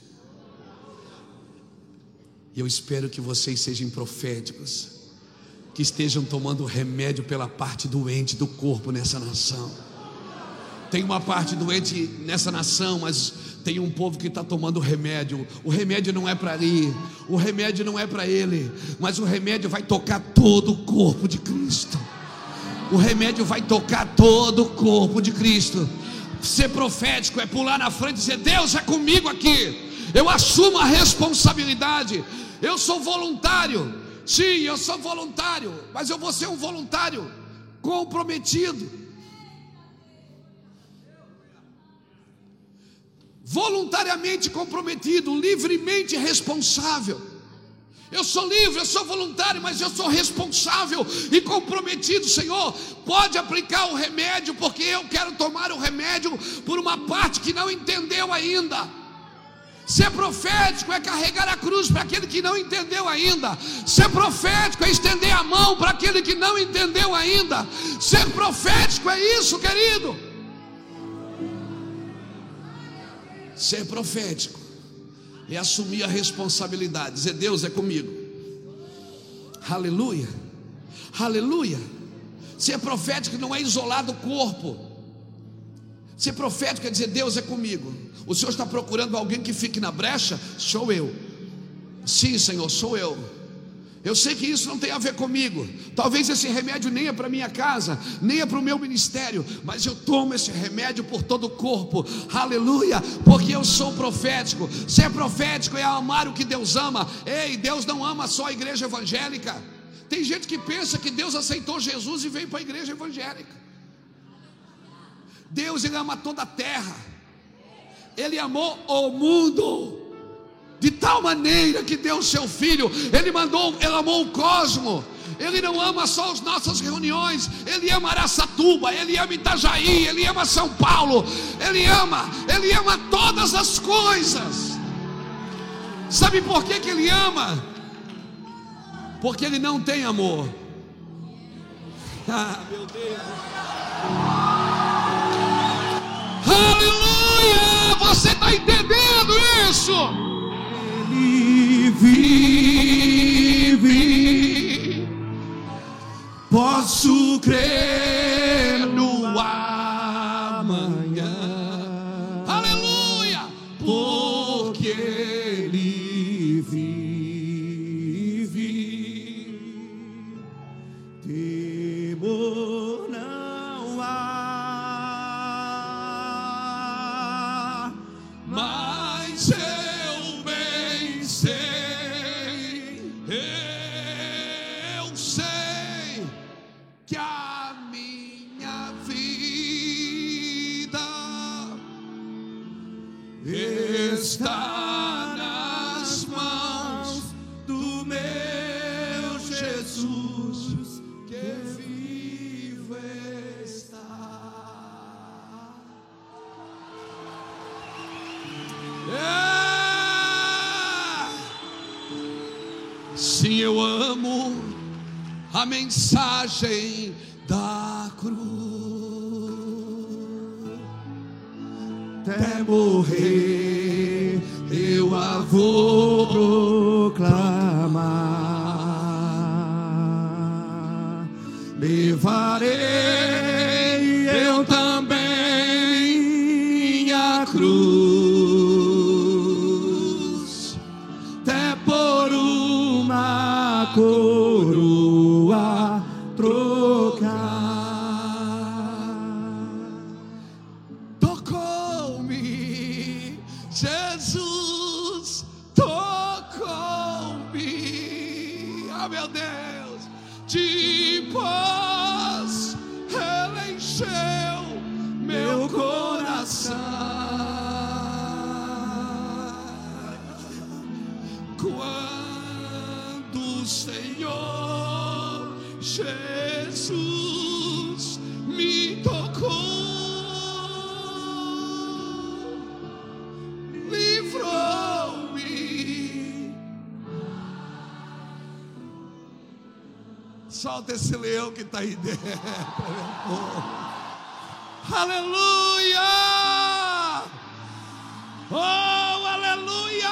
E eu espero que vocês sejam proféticos, que estejam tomando remédio pela parte doente do corpo nessa nação. Tem uma parte doente nessa nação, mas tem um povo que está tomando remédio. O remédio não é para ali, o remédio não é para ele, mas o remédio vai tocar todo o corpo de Cristo. O remédio vai tocar todo o corpo de Cristo. Ser profético é pular na frente e dizer: Deus é comigo aqui. Eu assumo a responsabilidade. Eu sou voluntário. Sim, eu sou voluntário, mas eu vou ser um voluntário comprometido. voluntariamente comprometido, livremente responsável. Eu sou livre, eu sou voluntário, mas eu sou responsável e comprometido, Senhor. Pode aplicar o remédio, porque eu quero tomar o remédio por uma parte que não entendeu ainda. Ser profético é carregar a cruz para aquele que não entendeu ainda. Ser profético é estender a mão para aquele que não entendeu ainda. Ser profético é isso, querido. Ser profético é assumir a responsabilidade, dizer: Deus é comigo. Aleluia, aleluia. Ser profético não é isolar do corpo. Ser profético é dizer: Deus é comigo. O Senhor está procurando alguém que fique na brecha? Sou eu. Sim, Senhor, sou eu. Eu sei que isso não tem a ver comigo. Talvez esse remédio nem é para minha casa, nem é para o meu ministério, mas eu tomo esse remédio por todo o corpo. Aleluia, porque eu sou profético. Ser profético é amar o que Deus ama. Ei, Deus não ama só a igreja evangélica. Tem gente que pensa que Deus aceitou Jesus e veio para a igreja evangélica. Deus ele ama toda a terra. Ele amou o mundo de tal maneira que deu o seu filho, ele mandou, ele amou o cosmo. Ele não ama só as nossas reuniões, ele ama Araçatuba, ele ama Itajaí, ele ama São Paulo, ele ama, ele ama todas as coisas. Sabe por que, que ele ama? Porque ele não tem amor. Ah, meu Deus. Aleluia! Você está entendendo isso? Ele vive. Posso crer no a mensagem da cruz. Até morrer eu a vou proclamar. Levarei aí dentro. Aleluia! Oh, aleluia!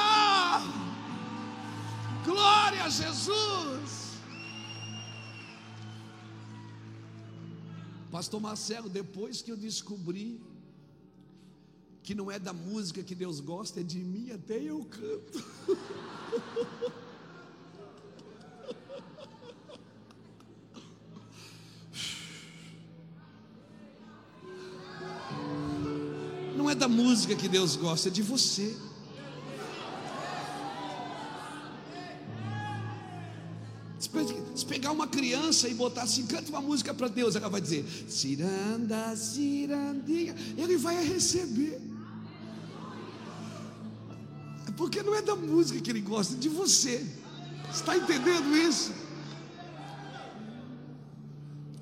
Glória a Jesus! Pastor Marcelo, depois que eu descobri que não é da música que Deus gosta, é de mim, até eu canto. música que Deus gosta, é de você. Se pe- Se pegar uma criança e botar assim, canta uma música para Deus, ela vai dizer, ciranda, cirandinha, ele vai receber. É Porque não é da música que ele gosta, é de você. Está entendendo isso?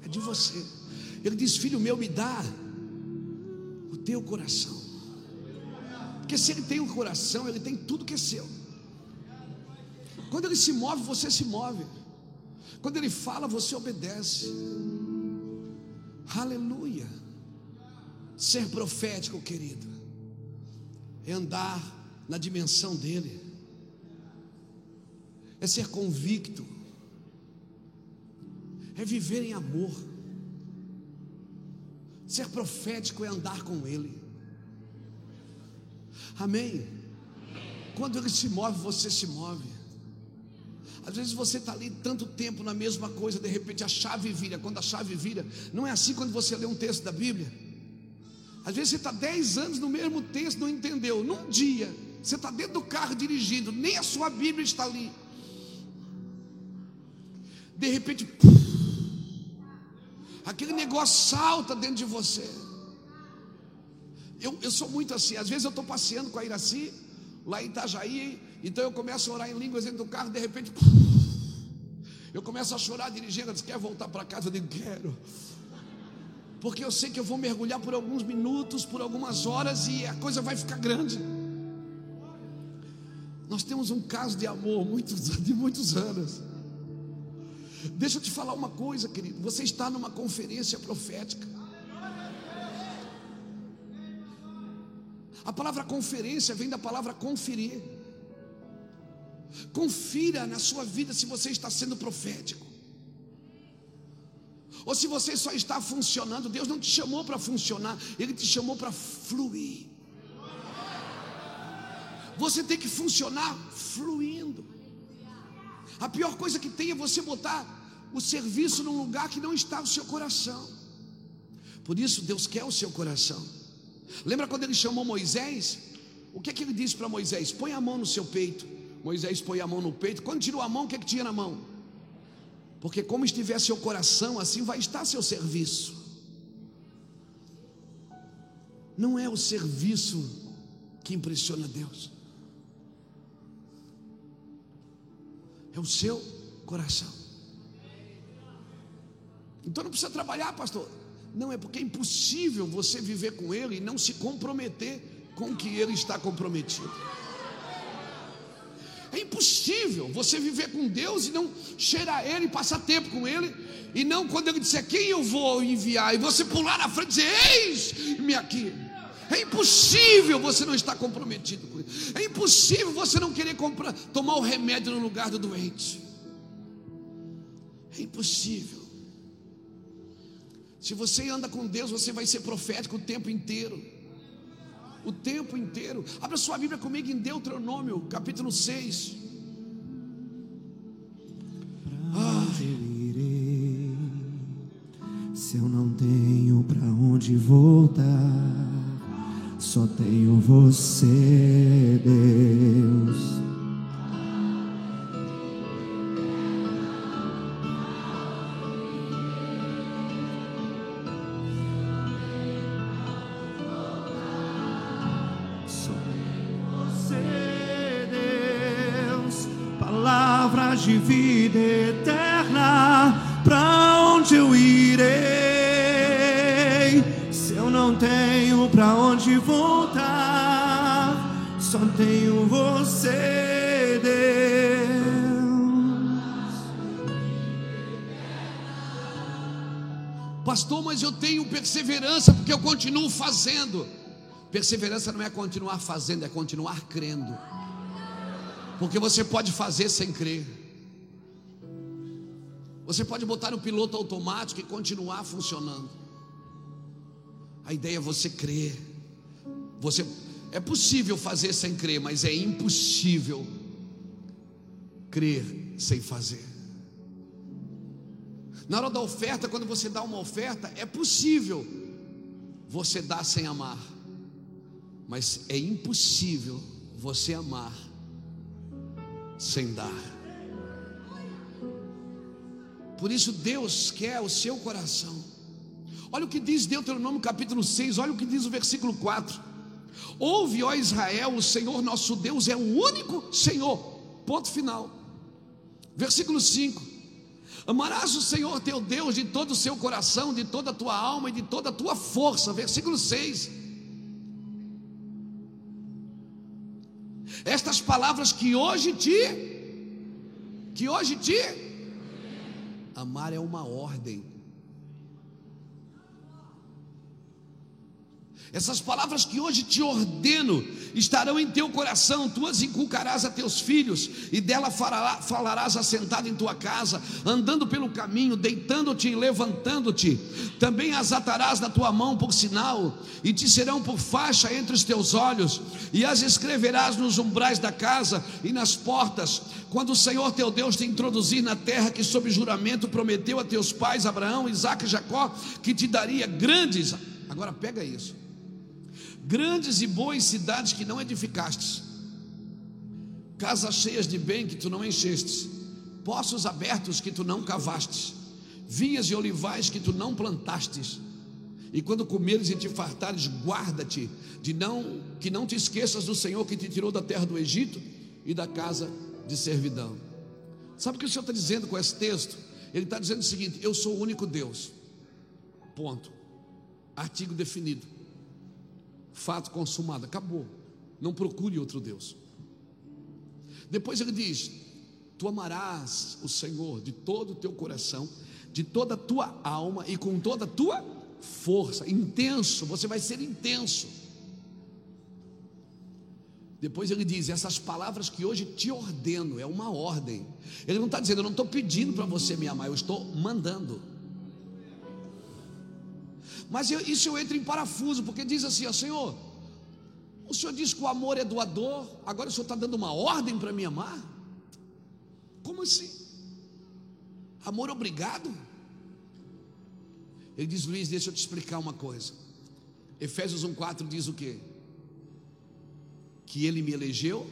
É de você. Ele diz, filho meu, me dá o teu coração. Porque se ele tem um coração, ele tem tudo que é seu. Quando ele se move, você se move. Quando ele fala, você obedece. Aleluia. Ser profético, querido, é andar na dimensão dele, é ser convicto, é viver em amor. Ser profético é andar com ele. Amém. Quando ele se move, você se move. Às vezes você está ali tanto tempo na mesma coisa, de repente a chave vira. Quando a chave vira, não é assim quando você lê um texto da Bíblia. Às vezes você está 10 anos no mesmo texto, não entendeu. Num dia, você está dentro do carro dirigindo, nem a sua Bíblia está ali. De repente, aquele negócio salta dentro de você. Eu, eu sou muito assim, às vezes eu estou passeando com a Iraci, lá em Itajaí, então eu começo a orar em línguas dentro do carro, de repente, eu começo a chorar dirigindo, diz, quer voltar para casa? Eu digo, quero. Porque eu sei que eu vou mergulhar por alguns minutos, por algumas horas e a coisa vai ficar grande. Nós temos um caso de amor muitos, de muitos anos. Deixa eu te falar uma coisa, querido. Você está numa conferência profética. A palavra conferência vem da palavra conferir. Confira na sua vida se você está sendo profético. Ou se você só está funcionando, Deus não te chamou para funcionar, Ele te chamou para fluir. Você tem que funcionar fluindo. A pior coisa que tem é você botar o serviço num lugar que não está o seu coração. Por isso, Deus quer o seu coração. Lembra quando ele chamou Moisés? O que é que ele disse para Moisés? Põe a mão no seu peito. Moisés põe a mão no peito. Quando tirou a mão, o que é que tinha na mão? Porque como estiver seu coração, assim vai estar seu serviço. Não é o serviço que impressiona Deus. é o seu coração. Então não precisa trabalhar, pastor. Não, é porque é impossível você viver com Ele e não se comprometer com o que Ele está comprometido. É impossível você viver com Deus e não cheirar Ele, passar tempo com Ele, e não quando Ele disser quem eu vou enviar, e você pular na frente e dizer: Eis-me aqui. É impossível você não estar comprometido com isso. É impossível você não querer comprar, tomar o remédio no lugar do doente. É impossível. Se você anda com Deus, você vai ser profético o tempo inteiro. O tempo inteiro. Abra sua Bíblia comigo em Deuteronômio, capítulo 6. Ah. Se eu não tenho para onde voltar. Só tenho você, Deus. De vida eterna. Pra onde eu irei? não tenho pra onde voltar, só tenho você, Deus. Pastor, mas eu tenho perseverança porque eu continuo fazendo. Perseverança não é continuar fazendo, é continuar crendo. Porque você pode fazer sem crer. Você pode botar no piloto automático e continuar funcionando. A ideia é você crer. Você é possível fazer sem crer, mas é impossível crer sem fazer. Na hora da oferta, quando você dá uma oferta, é possível você dar sem amar, mas é impossível você amar sem dar. Por isso Deus quer o seu coração. Olha o que diz Deuteronômio capítulo 6, olha o que diz o versículo 4. Ouve, ó Israel, o Senhor nosso Deus é o único Senhor. Ponto final. Versículo 5. Amarás o Senhor teu Deus de todo o seu coração, de toda a tua alma e de toda a tua força. Versículo 6. Estas palavras que hoje te que hoje te amar é uma ordem. Essas palavras que hoje te ordeno estarão em teu coração, tu as inculcarás a teus filhos, e dela falarás assentado em tua casa, andando pelo caminho, deitando-te e levantando-te. Também as atarás na tua mão por sinal, e te serão por faixa entre os teus olhos, e as escreverás nos umbrais da casa e nas portas, quando o Senhor teu Deus te introduzir na terra que, sob juramento, prometeu a teus pais, Abraão, Isaque e Jacó, que te daria grandes. Agora pega isso grandes e boas cidades que não edificastes, casas cheias de bem que tu não enchestes, poços abertos que tu não cavastes, vinhas e olivais que tu não plantastes. E quando comeres e te fartares, guarda-te de não que não te esqueças do Senhor que te tirou da terra do Egito e da casa de servidão. Sabe o que o Senhor está dizendo com esse texto? Ele está dizendo o seguinte: Eu sou o único Deus. Ponto. Artigo definido. Fato consumado, acabou. Não procure outro Deus. Depois ele diz: Tu amarás o Senhor de todo o teu coração, de toda a tua alma e com toda a tua força. Intenso, você vai ser intenso. Depois ele diz: Essas palavras que hoje te ordeno, é uma ordem. Ele não está dizendo, eu não estou pedindo para você me amar, eu estou mandando. Mas eu, isso eu entro em parafuso, porque diz assim: ó, Senhor, o Senhor diz que o amor é doador, agora o Senhor está dando uma ordem para me amar? Como assim? Amor obrigado? Ele diz, Luiz, deixa eu te explicar uma coisa. Efésios 1,4 diz o quê? Que ele me elegeu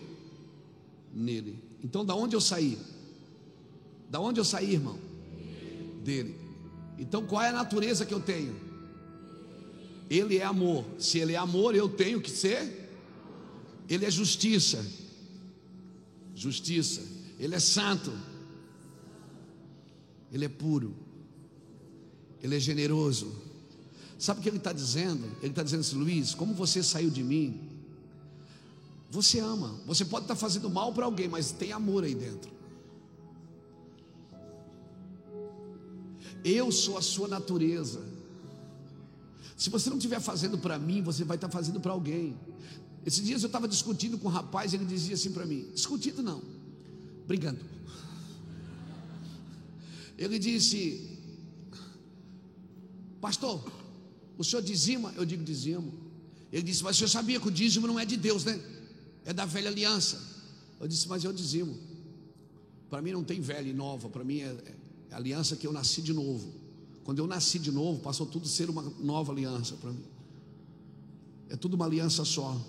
nele. Então, da onde eu saí? Da onde eu saí, irmão? Dele. Então, qual é a natureza que eu tenho? Ele é amor. Se ele é amor, eu tenho que ser. Ele é justiça. Justiça. Ele é santo. Ele é puro. Ele é generoso. Sabe o que ele está dizendo? Ele está dizendo assim, Luiz, como você saiu de mim, você ama. Você pode estar tá fazendo mal para alguém, mas tem amor aí dentro. Eu sou a sua natureza. Se você não estiver fazendo para mim, você vai estar tá fazendo para alguém. Esses dias eu estava discutindo com um rapaz, ele dizia assim para mim: discutindo não, brigando. Ele disse: Pastor, o senhor dizima? Eu digo dizimo. Ele disse: Mas o senhor sabia que o dízimo não é de Deus, né? É da velha aliança. Eu disse: Mas eu dizimo. Para mim não tem velha e nova, para mim é, é aliança que eu nasci de novo. Quando eu nasci de novo, passou tudo a ser uma nova aliança para mim. É tudo uma aliança só.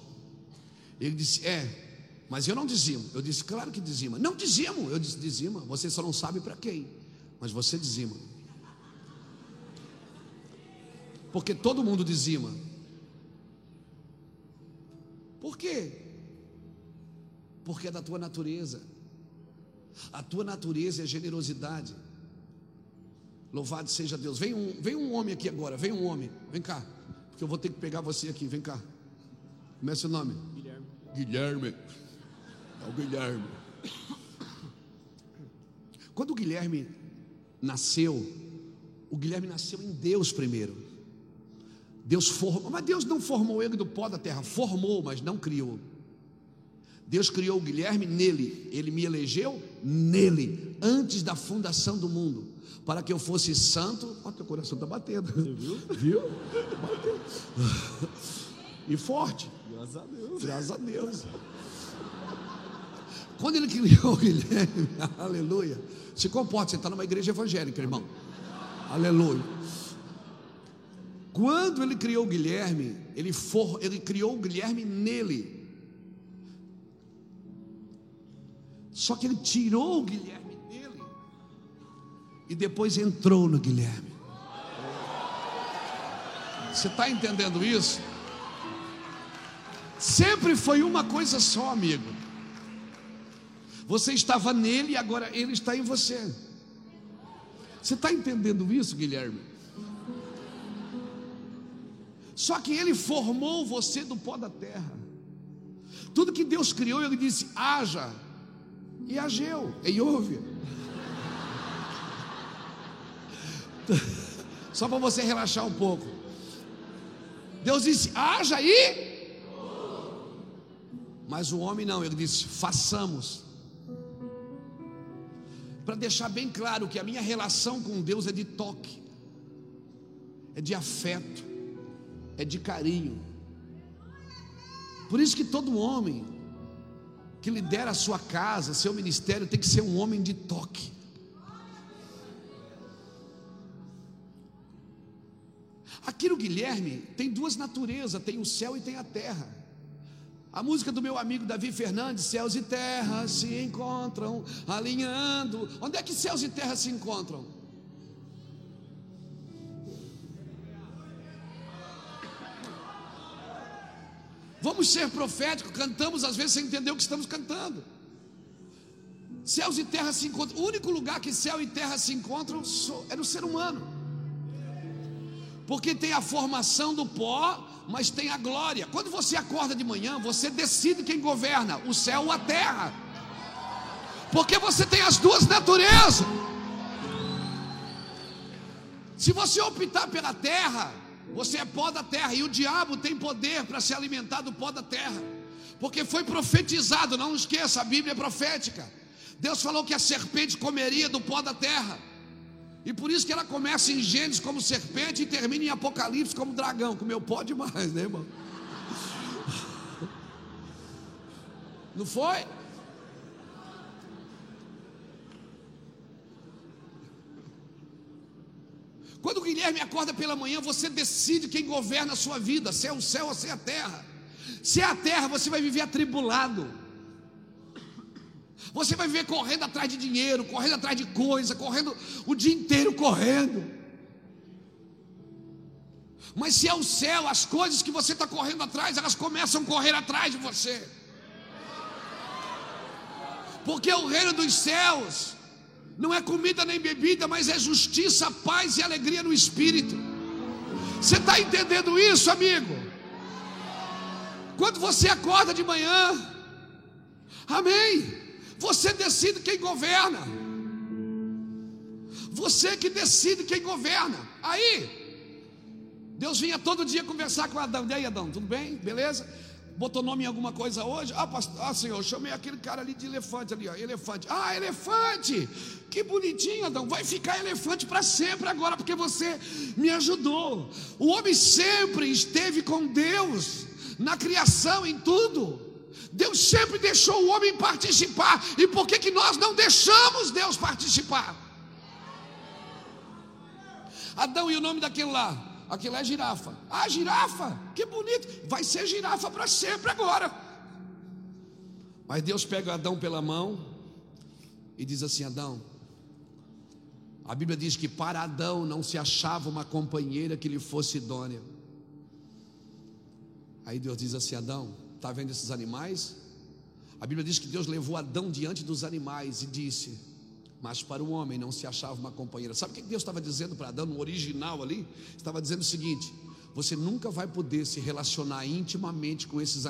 Ele disse: É, mas eu não dizimo. Eu disse: Claro que dizima. Não dizimo. Eu disse: Dizima. Você só não sabe para quem mas você dizima. Porque todo mundo dizima. Por quê? Porque é da tua natureza. A tua natureza é generosidade. Louvado seja Deus. Vem um, vem um homem aqui agora. Vem um homem. Vem cá. Porque eu vou ter que pegar você aqui. Vem cá. Como é seu nome? Guilherme. Guilherme. É o Guilherme. Quando o Guilherme nasceu, o Guilherme nasceu em Deus primeiro. Deus formou, mas Deus não formou ele do pó da terra, formou, mas não criou. Deus criou o Guilherme nele, ele me elegeu nele, antes da fundação do mundo, para que eu fosse santo. Olha, teu coração está batendo. Você viu? Viu? Bateu. E forte. Graças a Deus. Graças a Deus. Quando ele criou o Guilherme, aleluia. Se comporte, você está numa igreja evangélica, irmão. Aleluia. Quando ele criou o Guilherme, ele, for, ele criou o Guilherme nele. Só que ele tirou o Guilherme e depois entrou no Guilherme. Você está entendendo isso? Sempre foi uma coisa só, amigo. Você estava nele e agora ele está em você. Você está entendendo isso, Guilherme? Só que ele formou você do pó da terra. Tudo que Deus criou, ele disse: haja e ageu, e ouve. Só para você relaxar um pouco. Deus disse: haja e. Mas o homem não, ele disse: façamos para deixar bem claro que a minha relação com Deus é de toque, é de afeto, é de carinho. Por isso que todo homem que lidera a sua casa, seu ministério, tem que ser um homem de toque. Aqui no Guilherme tem duas naturezas, tem o céu e tem a terra. A música do meu amigo Davi Fernandes, céus e terra se encontram, alinhando. Onde é que céus e terra se encontram? Vamos ser proféticos, cantamos às vezes sem entender o que estamos cantando. Céus e terra se encontram. O único lugar que céu e terra se encontram é no ser humano porque tem a formação do pó, mas tem a glória. Quando você acorda de manhã, você decide quem governa, o céu ou a terra, porque você tem as duas naturezas. Se você optar pela terra, você é pó da terra, e o diabo tem poder para se alimentar do pó da terra, porque foi profetizado, não esqueça, a Bíblia é profética. Deus falou que a serpente comeria do pó da terra. E por isso que ela começa em Gênesis como serpente e termina em Apocalipse como dragão. Comeu pó demais, né, irmão? Não foi? Quando o Guilherme acorda pela manhã, você decide quem governa a sua vida: se é o céu ou se é a terra. Se é a terra, você vai viver atribulado. Você vai viver correndo atrás de dinheiro, correndo atrás de coisa, correndo o dia inteiro correndo. Mas se é o céu, as coisas que você está correndo atrás, elas começam a correr atrás de você. Porque o reino dos céus não é comida nem bebida, mas é justiça, paz e alegria no espírito. Você está entendendo isso, amigo? Quando você acorda de manhã, amém. Você decide quem governa. Você que decide quem governa. Aí, Deus vinha todo dia conversar com Adão. E aí, Adão, tudo bem? Beleza? Botou nome em alguma coisa hoje? Ah, pastor, ah, senhor, chamei aquele cara ali de elefante ali, ó, elefante. Ah, elefante! Que bonitinho, Adão. Vai ficar elefante para sempre agora, porque você me ajudou. O homem sempre esteve com Deus na criação, em tudo. Deus sempre deixou o homem participar. E por que, que nós não deixamos Deus participar? Adão, e o nome daquele lá? Aquilo é girafa. Ah, girafa, que bonito. Vai ser girafa para sempre agora. Mas Deus pega Adão pela mão e diz assim: Adão, a Bíblia diz que para Adão não se achava uma companheira que lhe fosse idônea. Aí Deus diz assim: Adão, está vendo esses animais? A Bíblia diz que Deus levou Adão diante dos animais e disse: Mas para o homem não se achava uma companheira. Sabe o que Deus estava dizendo para Adão no original ali? Estava dizendo o seguinte: Você nunca vai poder se relacionar intimamente com esses